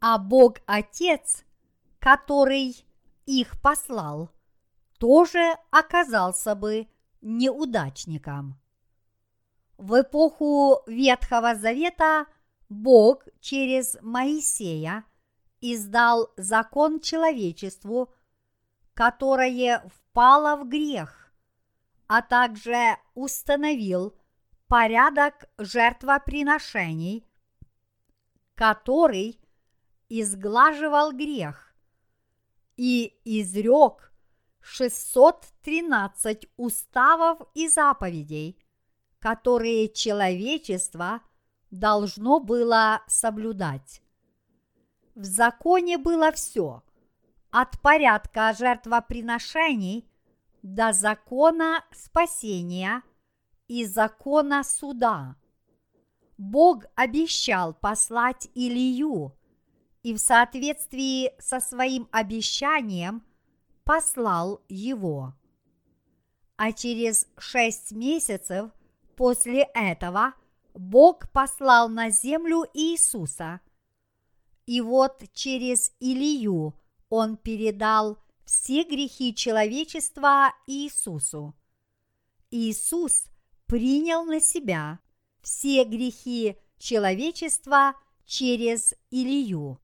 а Бог Отец, который их послал, тоже оказался бы неудачником. В эпоху Ветхого Завета Бог через Моисея издал закон человечеству, которое впало в грех, а также установил порядок жертвоприношений, который изглаживал грех и изрек 613 уставов и заповедей, которые человечество должно было соблюдать. В законе было все, от порядка жертвоприношений до закона спасения и закона суда. Бог обещал послать Илью, и в соответствии со своим обещанием послал его. А через шесть месяцев после этого Бог послал на землю Иисуса. И вот через Илию он передал все грехи человечества Иисусу. Иисус принял на себя все грехи человечества через Илью.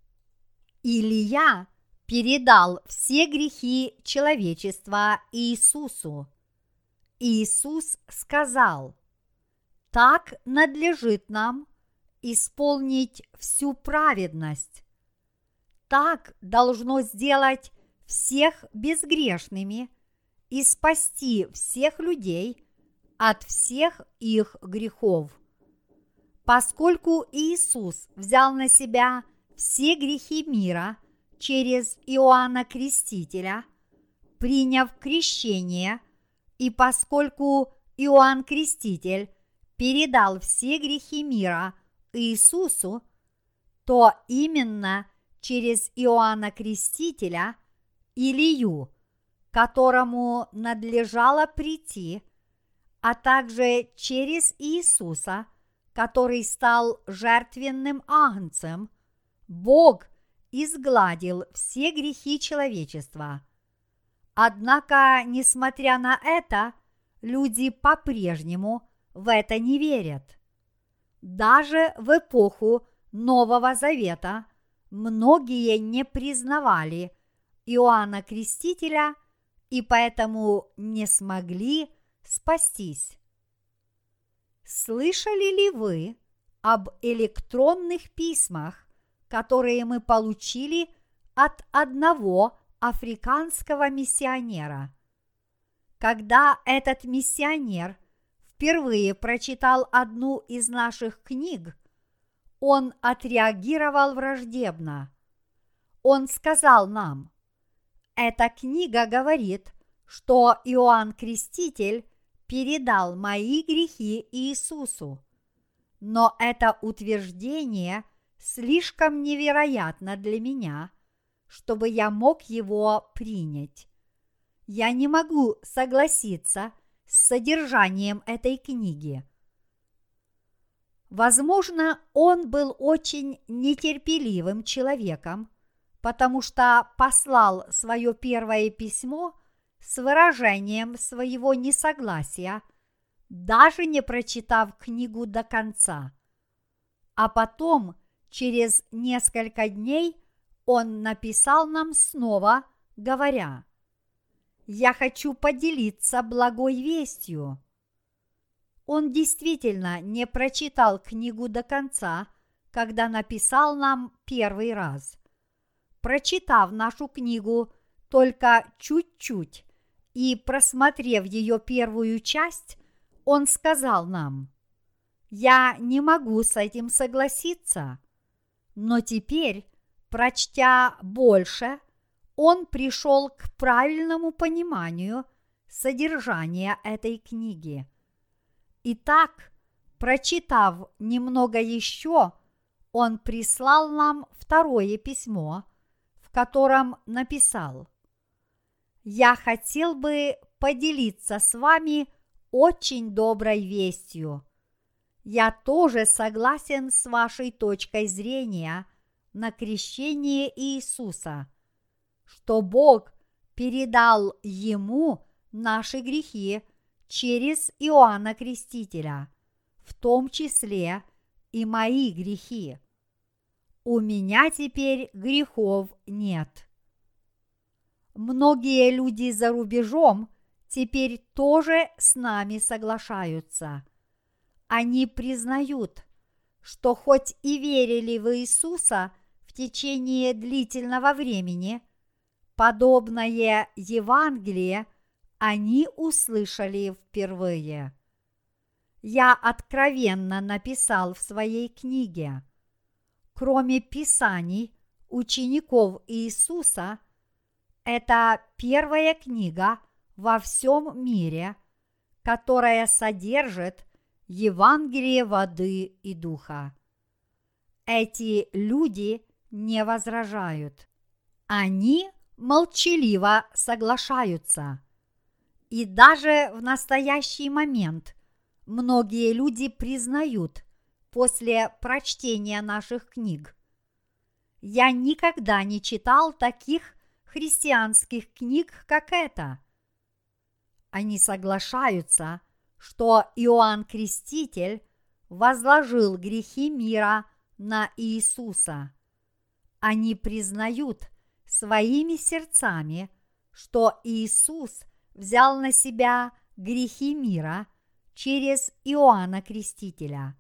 Илия передал все грехи человечества Иисусу. Иисус сказал, так надлежит нам исполнить всю праведность. Так должно сделать всех безгрешными и спасти всех людей от всех их грехов. Поскольку Иисус взял на себя – все грехи мира через Иоанна Крестителя, приняв крещение, и поскольку Иоанн Креститель передал все грехи мира Иисусу, то именно через Иоанна Крестителя Илью, которому надлежало прийти, а также через Иисуса, который стал жертвенным агнцем – Бог изгладил все грехи человечества. Однако, несмотря на это, люди по-прежнему в это не верят. Даже в эпоху Нового Завета многие не признавали Иоанна Крестителя и поэтому не смогли спастись. Слышали ли вы об электронных письмах, которые мы получили от одного африканского миссионера? Когда этот миссионер впервые прочитал одну из наших книг, он отреагировал враждебно. Он сказал нам, эта книга говорит, что Иоанн Креститель передал мои грехи Иисусу. Но это утверждение слишком невероятно для меня, чтобы я мог его принять. Я не могу согласиться с содержанием этой книги. Возможно, он был очень нетерпеливым человеком, потому что послал свое первое письмо – с выражением своего несогласия, даже не прочитав книгу до конца. А потом, через несколько дней, он написал нам снова, говоря, «Я хочу поделиться благой вестью». Он действительно не прочитал книгу до конца, когда написал нам первый раз. Прочитав нашу книгу только чуть-чуть, и, просмотрев ее первую часть, он сказал нам, «Я не могу с этим согласиться». Но теперь, прочтя больше, он пришел к правильному пониманию содержания этой книги. Итак, прочитав немного еще, он прислал нам второе письмо, в котором написал – я хотел бы поделиться с вами очень доброй вестью. Я тоже согласен с вашей точкой зрения на крещение Иисуса, что Бог передал ему наши грехи через Иоанна Крестителя, в том числе и мои грехи. У меня теперь грехов нет. Многие люди за рубежом теперь тоже с нами соглашаются. Они признают, что хоть и верили в Иисуса в течение длительного времени, подобное Евангелие они услышали впервые. Я откровенно написал в своей книге. Кроме Писаний учеников Иисуса – это первая книга во всем мире, которая содержит Евангелие воды и духа. Эти люди не возражают. Они молчаливо соглашаются. И даже в настоящий момент многие люди признают после прочтения наших книг. Я никогда не читал таких христианских книг, как эта. Они соглашаются, что Иоанн Креститель возложил грехи мира на Иисуса. Они признают своими сердцами, что Иисус взял на себя грехи мира через Иоанна Крестителя.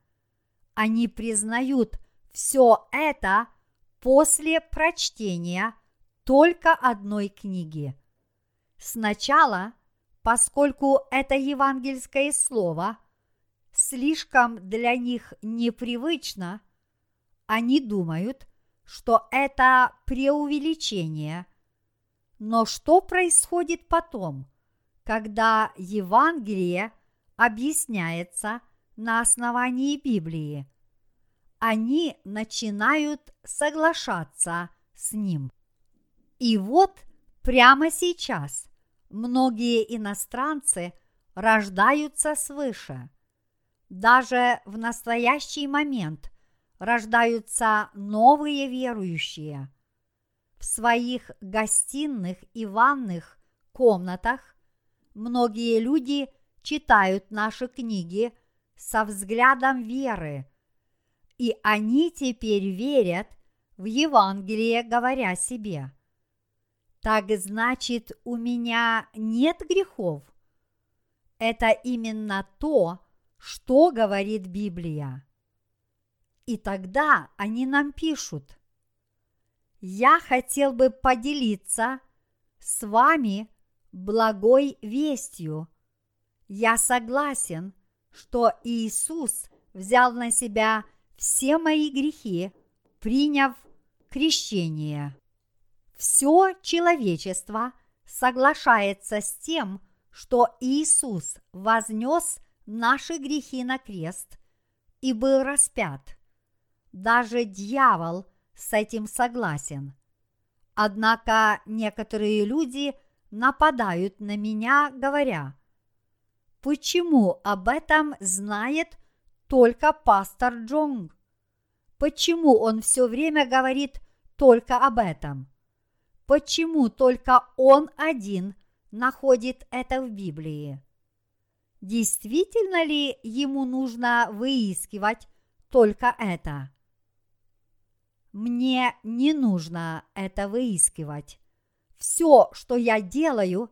Они признают все это после прочтения – только одной книги. Сначала, поскольку это евангельское слово слишком для них непривычно, они думают, что это преувеличение. Но что происходит потом, когда Евангелие объясняется на основании Библии? Они начинают соглашаться с ним. И вот прямо сейчас многие иностранцы рождаются свыше. Даже в настоящий момент рождаются новые верующие. В своих гостиных и ванных комнатах многие люди читают наши книги со взглядом веры, и они теперь верят в Евангелие, говоря себе – так значит, у меня нет грехов. Это именно то, что говорит Библия. И тогда они нам пишут. Я хотел бы поделиться с вами благой вестью. Я согласен, что Иисус взял на себя все мои грехи, приняв крещение. Все человечество соглашается с тем, что Иисус вознес наши грехи на крест и был распят. Даже дьявол с этим согласен. Однако некоторые люди нападают на меня, говоря, почему об этом знает только пастор Джонг? Почему он все время говорит только об этом? Почему только он один находит это в Библии? Действительно ли ему нужно выискивать только это? Мне не нужно это выискивать. Все, что я делаю,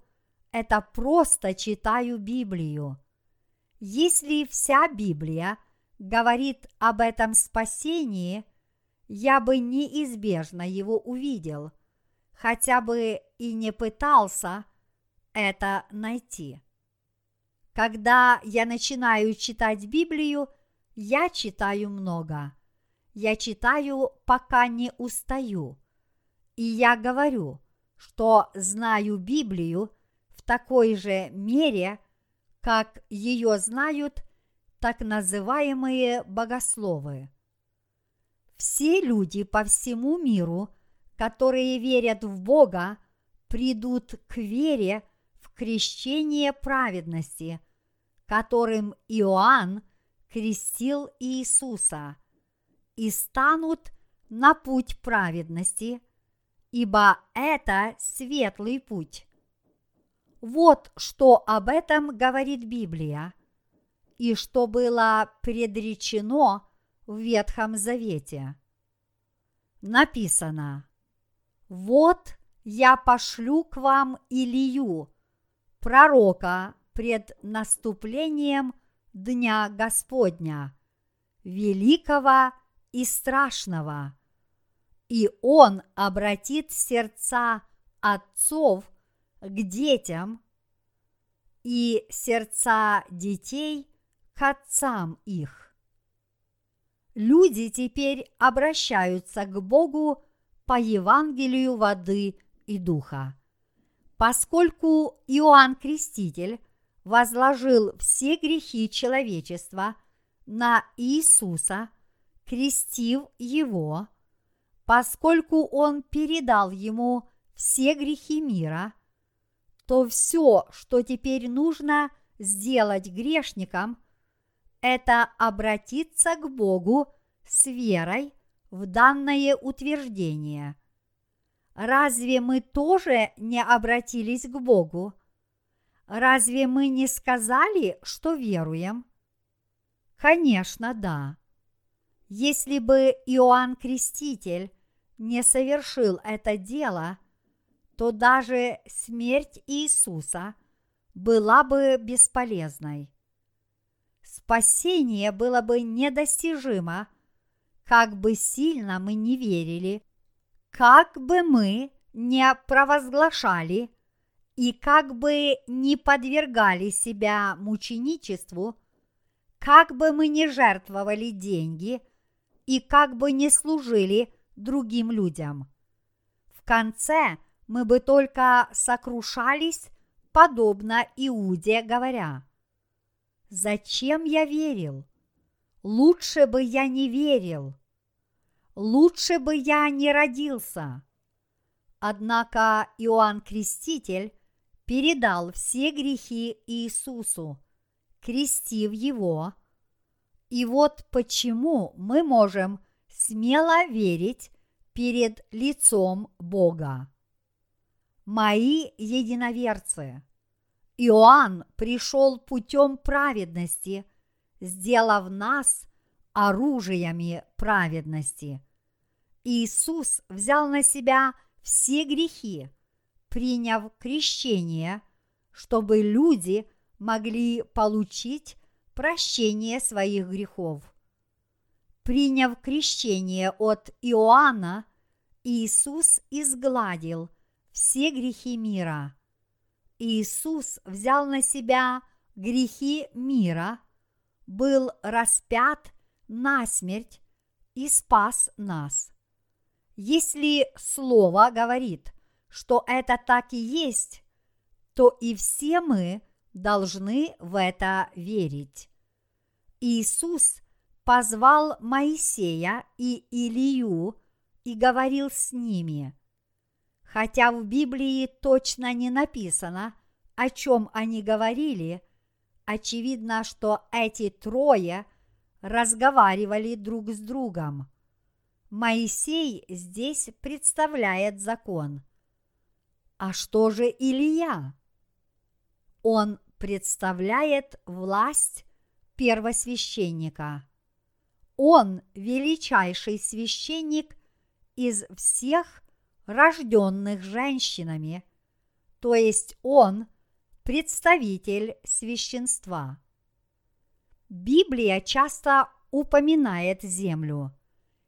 это просто читаю Библию. Если вся Библия говорит об этом спасении, я бы неизбежно его увидел, хотя бы и не пытался это найти. Когда я начинаю читать Библию, я читаю много. Я читаю, пока не устаю. И я говорю, что знаю Библию в такой же мере, как ее знают так называемые богословы. Все люди по всему миру, которые верят в Бога, придут к вере в крещение праведности, которым Иоанн крестил Иисуса, и станут на путь праведности, ибо это светлый путь. Вот что об этом говорит Библия – и что было предречено в Ветхом Завете. Написано, «Вот я пошлю к вам Илью, пророка пред наступлением Дня Господня, великого и страшного, и он обратит сердца отцов к детям и сердца детей к отцам их. Люди теперь обращаются к Богу по Евангелию воды и духа. Поскольку Иоанн Креститель возложил все грехи человечества на Иисуса, крестив его, поскольку он передал ему все грехи мира, то все, что теперь нужно сделать грешникам, это обратиться к Богу с верой в данное утверждение. Разве мы тоже не обратились к Богу? Разве мы не сказали, что веруем? Конечно, да. Если бы Иоанн Креститель не совершил это дело, то даже смерть Иисуса была бы бесполезной спасение было бы недостижимо, как бы сильно мы не верили, как бы мы не провозглашали и как бы не подвергали себя мученичеству, как бы мы не жертвовали деньги и как бы не служили другим людям. В конце мы бы только сокрушались, подобно Иуде, говоря – Зачем я верил? Лучше бы я не верил. Лучше бы я не родился. Однако Иоанн Креститель передал все грехи Иисусу, крестив его. И вот почему мы можем смело верить перед лицом Бога. Мои единоверцы – Иоанн пришел путем праведности, сделав нас оружиями праведности. Иисус взял на себя все грехи, приняв крещение, чтобы люди могли получить прощение своих грехов. Приняв крещение от Иоанна, Иисус изгладил все грехи мира. Иисус взял на себя грехи мира, был распят на смерть и спас нас. Если Слово говорит, что это так и есть, то и все мы должны в это верить. Иисус позвал Моисея и Илию и говорил с ними. Хотя в Библии точно не написано, о чем они говорили, очевидно, что эти трое разговаривали друг с другом. Моисей здесь представляет закон. А что же Илья? Он представляет власть первосвященника. Он величайший священник из всех рожденных женщинами, то есть он представитель священства. Библия часто упоминает землю.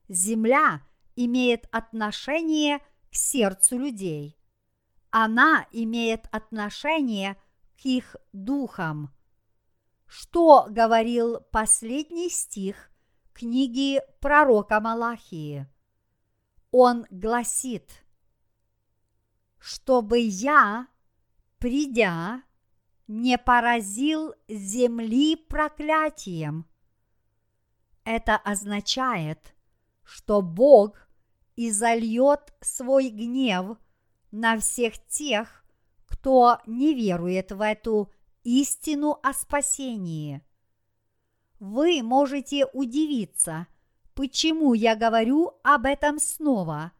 Земля имеет отношение к сердцу людей. Она имеет отношение к их духам. Что говорил последний стих книги пророка Малахии? Он гласит, чтобы я, придя, не поразил земли проклятием. Это означает, что Бог изольет свой гнев на всех тех, кто не верует в эту истину о спасении. Вы можете удивиться, почему я говорю об этом снова,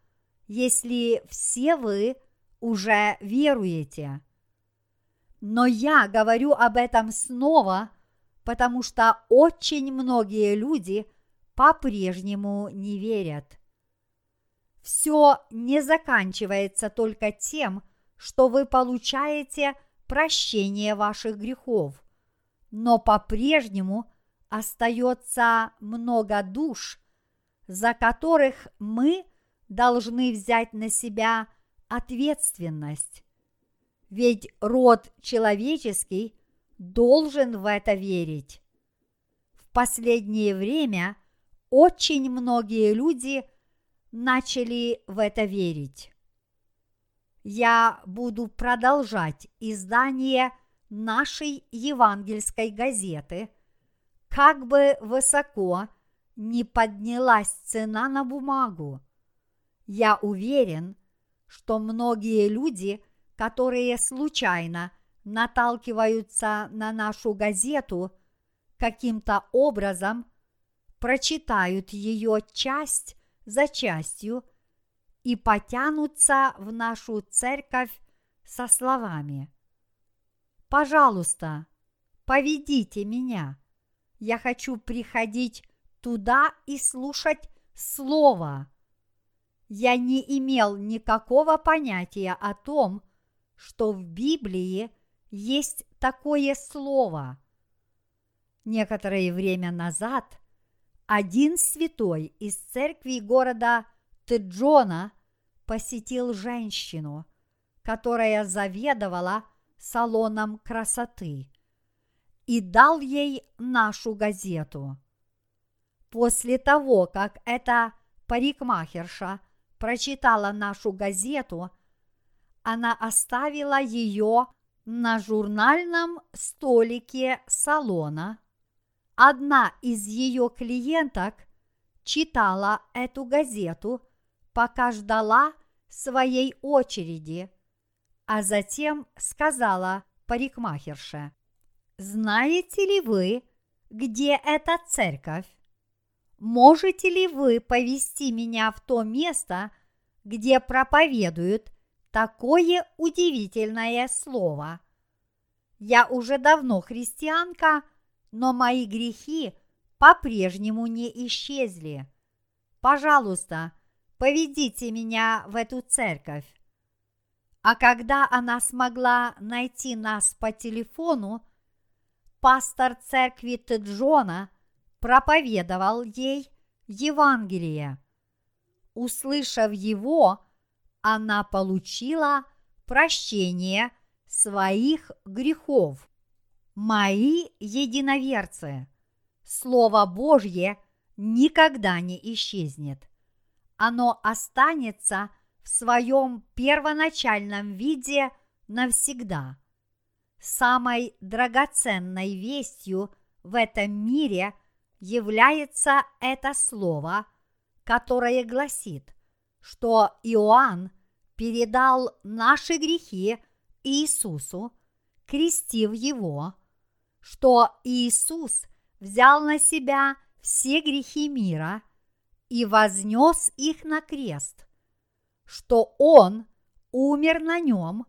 если все вы уже веруете. Но я говорю об этом снова, потому что очень многие люди по-прежнему не верят. Все не заканчивается только тем, что вы получаете прощение ваших грехов, но по-прежнему остается много душ, за которых мы должны взять на себя ответственность. Ведь род человеческий должен в это верить. В последнее время очень многие люди начали в это верить я буду продолжать издание нашей евангельской газеты, как бы высоко не поднялась цена на бумагу. Я уверен, что многие люди, которые случайно наталкиваются на нашу газету, каким-то образом прочитают ее часть за частью – и потянутся в нашу церковь со словами «Пожалуйста, поведите меня, я хочу приходить туда и слушать Слово». Я не имел никакого понятия о том, что в Библии есть такое слово. Некоторое время назад один святой из церкви города Теджона посетил женщину, которая заведовала салоном красоты, и дал ей нашу газету. После того, как эта парикмахерша прочитала нашу газету, она оставила ее на журнальном столике салона. Одна из ее клиенток читала эту газету пока ждала своей очереди, а затем сказала парикмахерше, «Знаете ли вы, где эта церковь? Можете ли вы повести меня в то место, где проповедуют такое удивительное слово? Я уже давно христианка, но мои грехи по-прежнему не исчезли. Пожалуйста, поведите меня в эту церковь. А когда она смогла найти нас по телефону, пастор церкви Теджона проповедовал ей Евангелие. Услышав его, она получила прощение своих грехов. Мои единоверцы, Слово Божье никогда не исчезнет. Оно останется в своем первоначальном виде навсегда. Самой драгоценной вестью в этом мире является это слово, которое гласит, что Иоанн передал наши грехи Иисусу, крестив его, что Иисус взял на себя все грехи мира и вознес их на крест, что Он умер на нем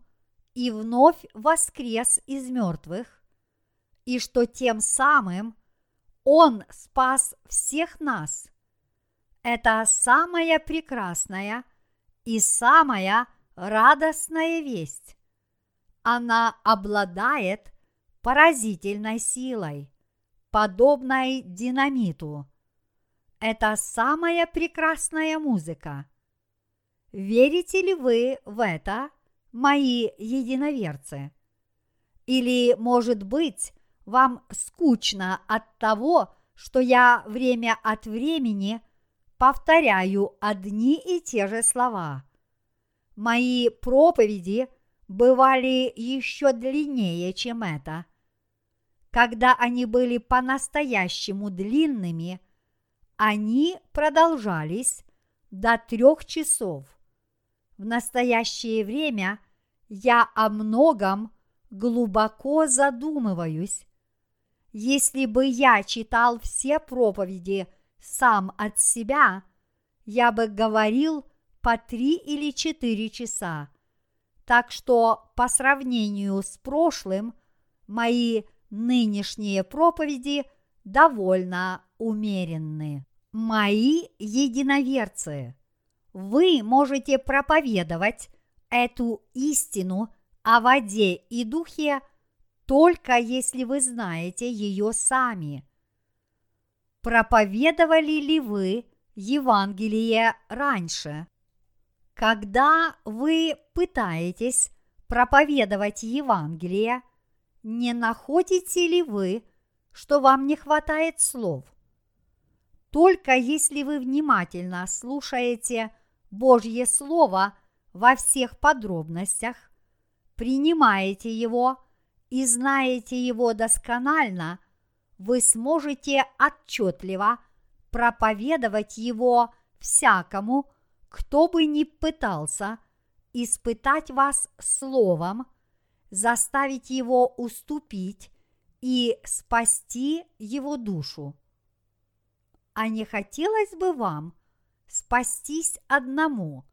и вновь воскрес из мертвых, и что тем самым Он спас всех нас. Это самая прекрасная и самая радостная весть. Она обладает поразительной силой, подобной динамиту. Это самая прекрасная музыка. Верите ли вы в это, мои единоверцы? Или, может быть, вам скучно от того, что я время от времени повторяю одни и те же слова. Мои проповеди бывали еще длиннее, чем это. Когда они были по-настоящему длинными, они продолжались до трех часов. В настоящее время я о многом глубоко задумываюсь. Если бы я читал все проповеди – сам от себя, я бы говорил по три или четыре часа. Так что по сравнению с прошлым мои нынешние проповеди довольно умеренны. Мои единоверцы, вы можете проповедовать эту истину о воде и духе только если вы знаете ее сами – проповедовали ли вы Евангелие раньше? Когда вы пытаетесь проповедовать Евангелие, не находите ли вы, что вам не хватает слов? Только если вы внимательно слушаете Божье Слово во всех подробностях, принимаете его и знаете его досконально – вы сможете отчетливо проповедовать его всякому, кто бы ни пытался испытать вас словом, заставить его уступить и спасти его душу. А не хотелось бы вам спастись одному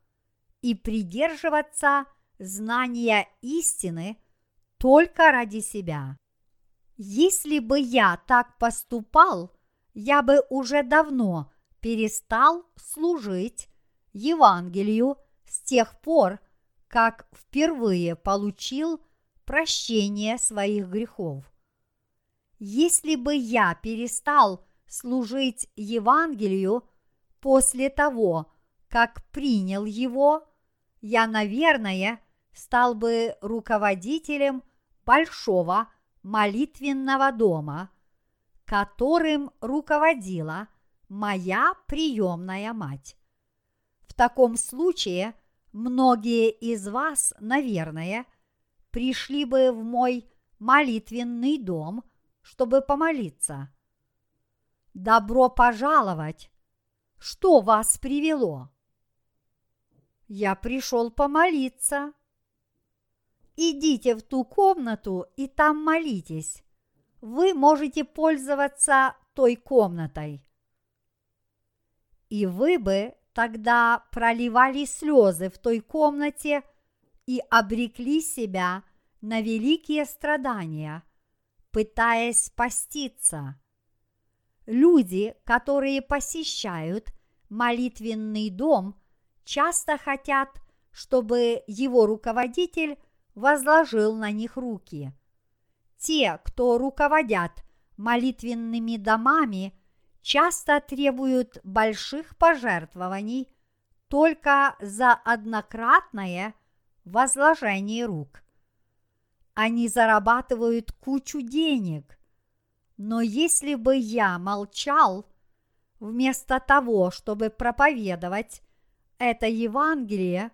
и придерживаться знания истины только ради себя. Если бы я так поступал, я бы уже давно перестал служить Евангелию с тех пор, как впервые получил прощение своих грехов. Если бы я перестал служить Евангелию после того, как принял его, я, наверное, стал бы руководителем большого молитвенного дома, которым руководила моя приемная мать. В таком случае многие из вас, наверное, пришли бы в мой молитвенный дом, чтобы помолиться. Добро пожаловать! Что вас привело? Я пришел помолиться – идите в ту комнату и там молитесь. Вы можете пользоваться той комнатой. И вы бы тогда проливали слезы в той комнате и обрекли себя на великие страдания, пытаясь спаститься. Люди, которые посещают молитвенный дом, часто хотят, чтобы его руководитель возложил на них руки. те, кто руководят молитвенными домами, часто требуют больших пожертвований только за однократное возложение рук. Они зарабатывают кучу денег, но если бы я молчал, вместо того, чтобы проповедовать это Евангелие,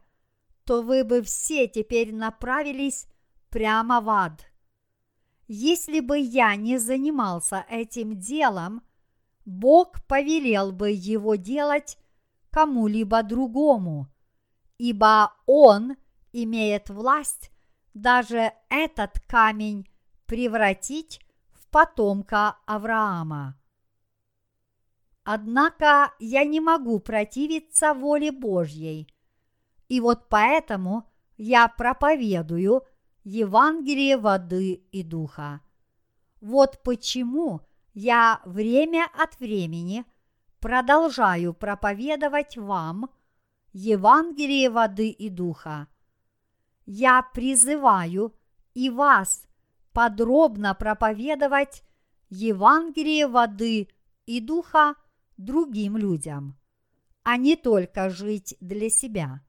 то вы бы все теперь направились прямо в ад. Если бы я не занимался этим делом, Бог повелел бы его делать кому-либо другому, ибо Он имеет власть даже этот камень превратить в потомка Авраама. Однако я не могу противиться воле Божьей, и вот поэтому я проповедую Евангелие воды и духа. Вот почему я время от времени продолжаю проповедовать вам Евангелие воды и духа. Я призываю и вас подробно проповедовать Евангелие воды и духа другим людям, а не только жить для себя.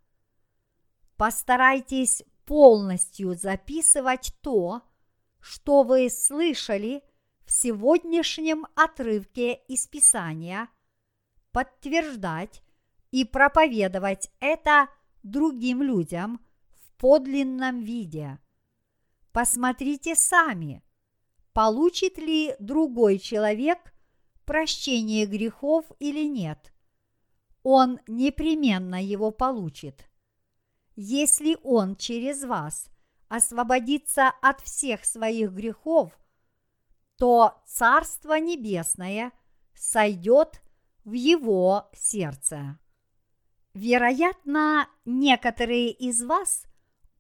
Постарайтесь полностью записывать то, что вы слышали в сегодняшнем отрывке из Писания, подтверждать и проповедовать это другим людям в подлинном виде. Посмотрите сами, получит ли другой человек прощение грехов или нет. Он непременно его получит если Он через вас освободится от всех своих грехов, то Царство Небесное сойдет в его сердце. Вероятно, некоторые из вас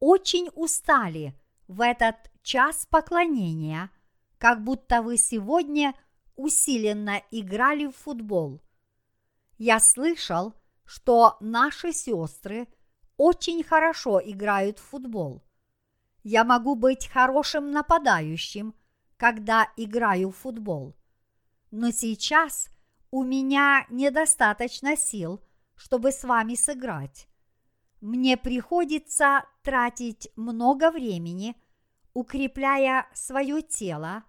очень устали в этот час поклонения, как будто вы сегодня усиленно играли в футбол. Я слышал, что наши сестры – очень хорошо играют в футбол. Я могу быть хорошим нападающим, когда играю в футбол. Но сейчас у меня недостаточно сил, чтобы с вами сыграть. Мне приходится тратить много времени, укрепляя свое тело,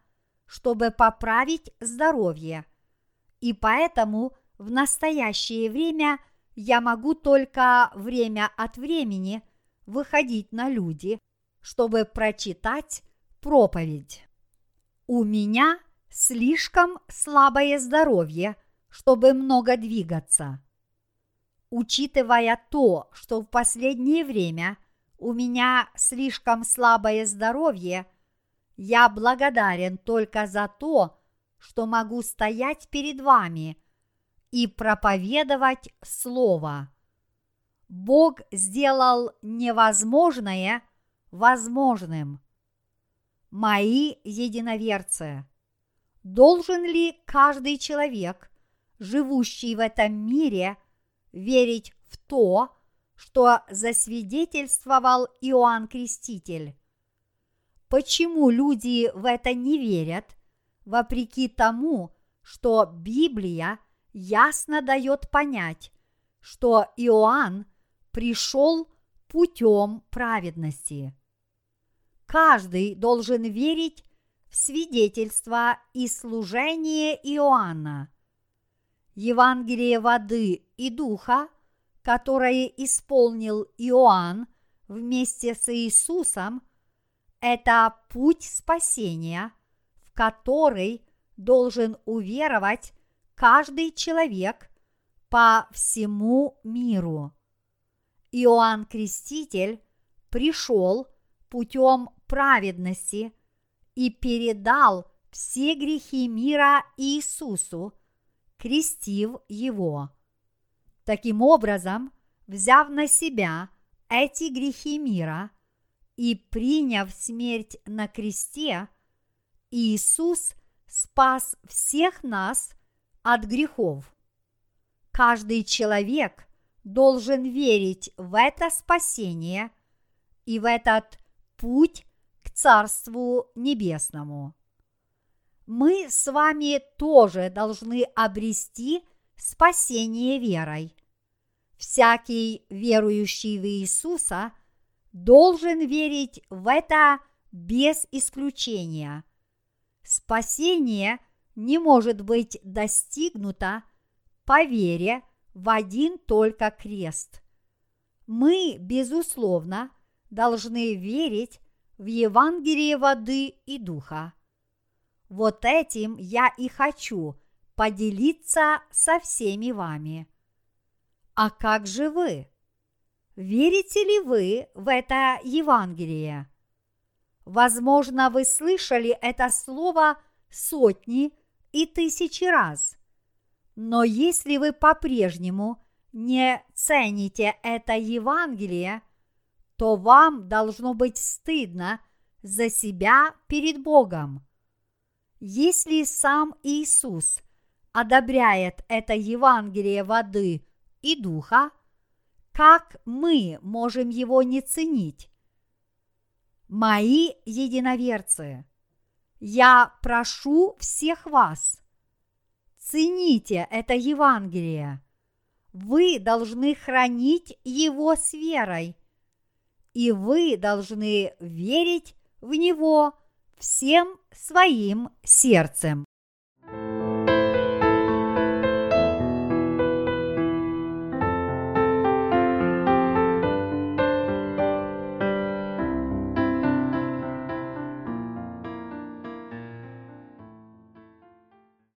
чтобы поправить здоровье. И поэтому в настоящее время – я могу только время от времени выходить на люди, чтобы прочитать проповедь. У меня слишком слабое здоровье, чтобы много двигаться. Учитывая то, что в последнее время у меня слишком слабое здоровье, я благодарен только за то, что могу стоять перед вами – и проповедовать Слово. Бог сделал невозможное возможным. Мои единоверцы, должен ли каждый человек, живущий в этом мире, верить в то, что засвидетельствовал Иоанн Креститель? Почему люди в это не верят, вопреки тому, что Библия – ясно дает понять, что Иоанн пришел путем праведности. Каждый должен верить в свидетельство и служение Иоанна. Евангелие воды и духа, которое исполнил Иоанн вместе с Иисусом, это путь спасения, в который должен уверовать каждый человек по всему миру. Иоанн Креститель пришел путем праведности и передал все грехи мира Иисусу, крестив его. Таким образом, взяв на себя эти грехи мира и приняв смерть на кресте, Иисус спас всех нас – от грехов. Каждый человек должен верить в это спасение и в этот путь к Царству Небесному. Мы с вами тоже должны обрести спасение верой. Всякий верующий в Иисуса должен верить в это без исключения. Спасение не может быть достигнуто по вере в один только крест. Мы, безусловно, должны верить в Евангелие воды и духа. Вот этим я и хочу поделиться со всеми вами. А как же вы? Верите ли вы в это Евангелие? Возможно, вы слышали это слово сотни и тысячи раз. Но если вы по-прежнему не цените это Евангелие, то вам должно быть стыдно за себя перед Богом. Если сам Иисус одобряет это Евангелие воды и духа, как мы можем его не ценить? Мои единоверцы, я прошу всех вас, цените это Евангелие. Вы должны хранить его с верой, и вы должны верить в него всем своим сердцем.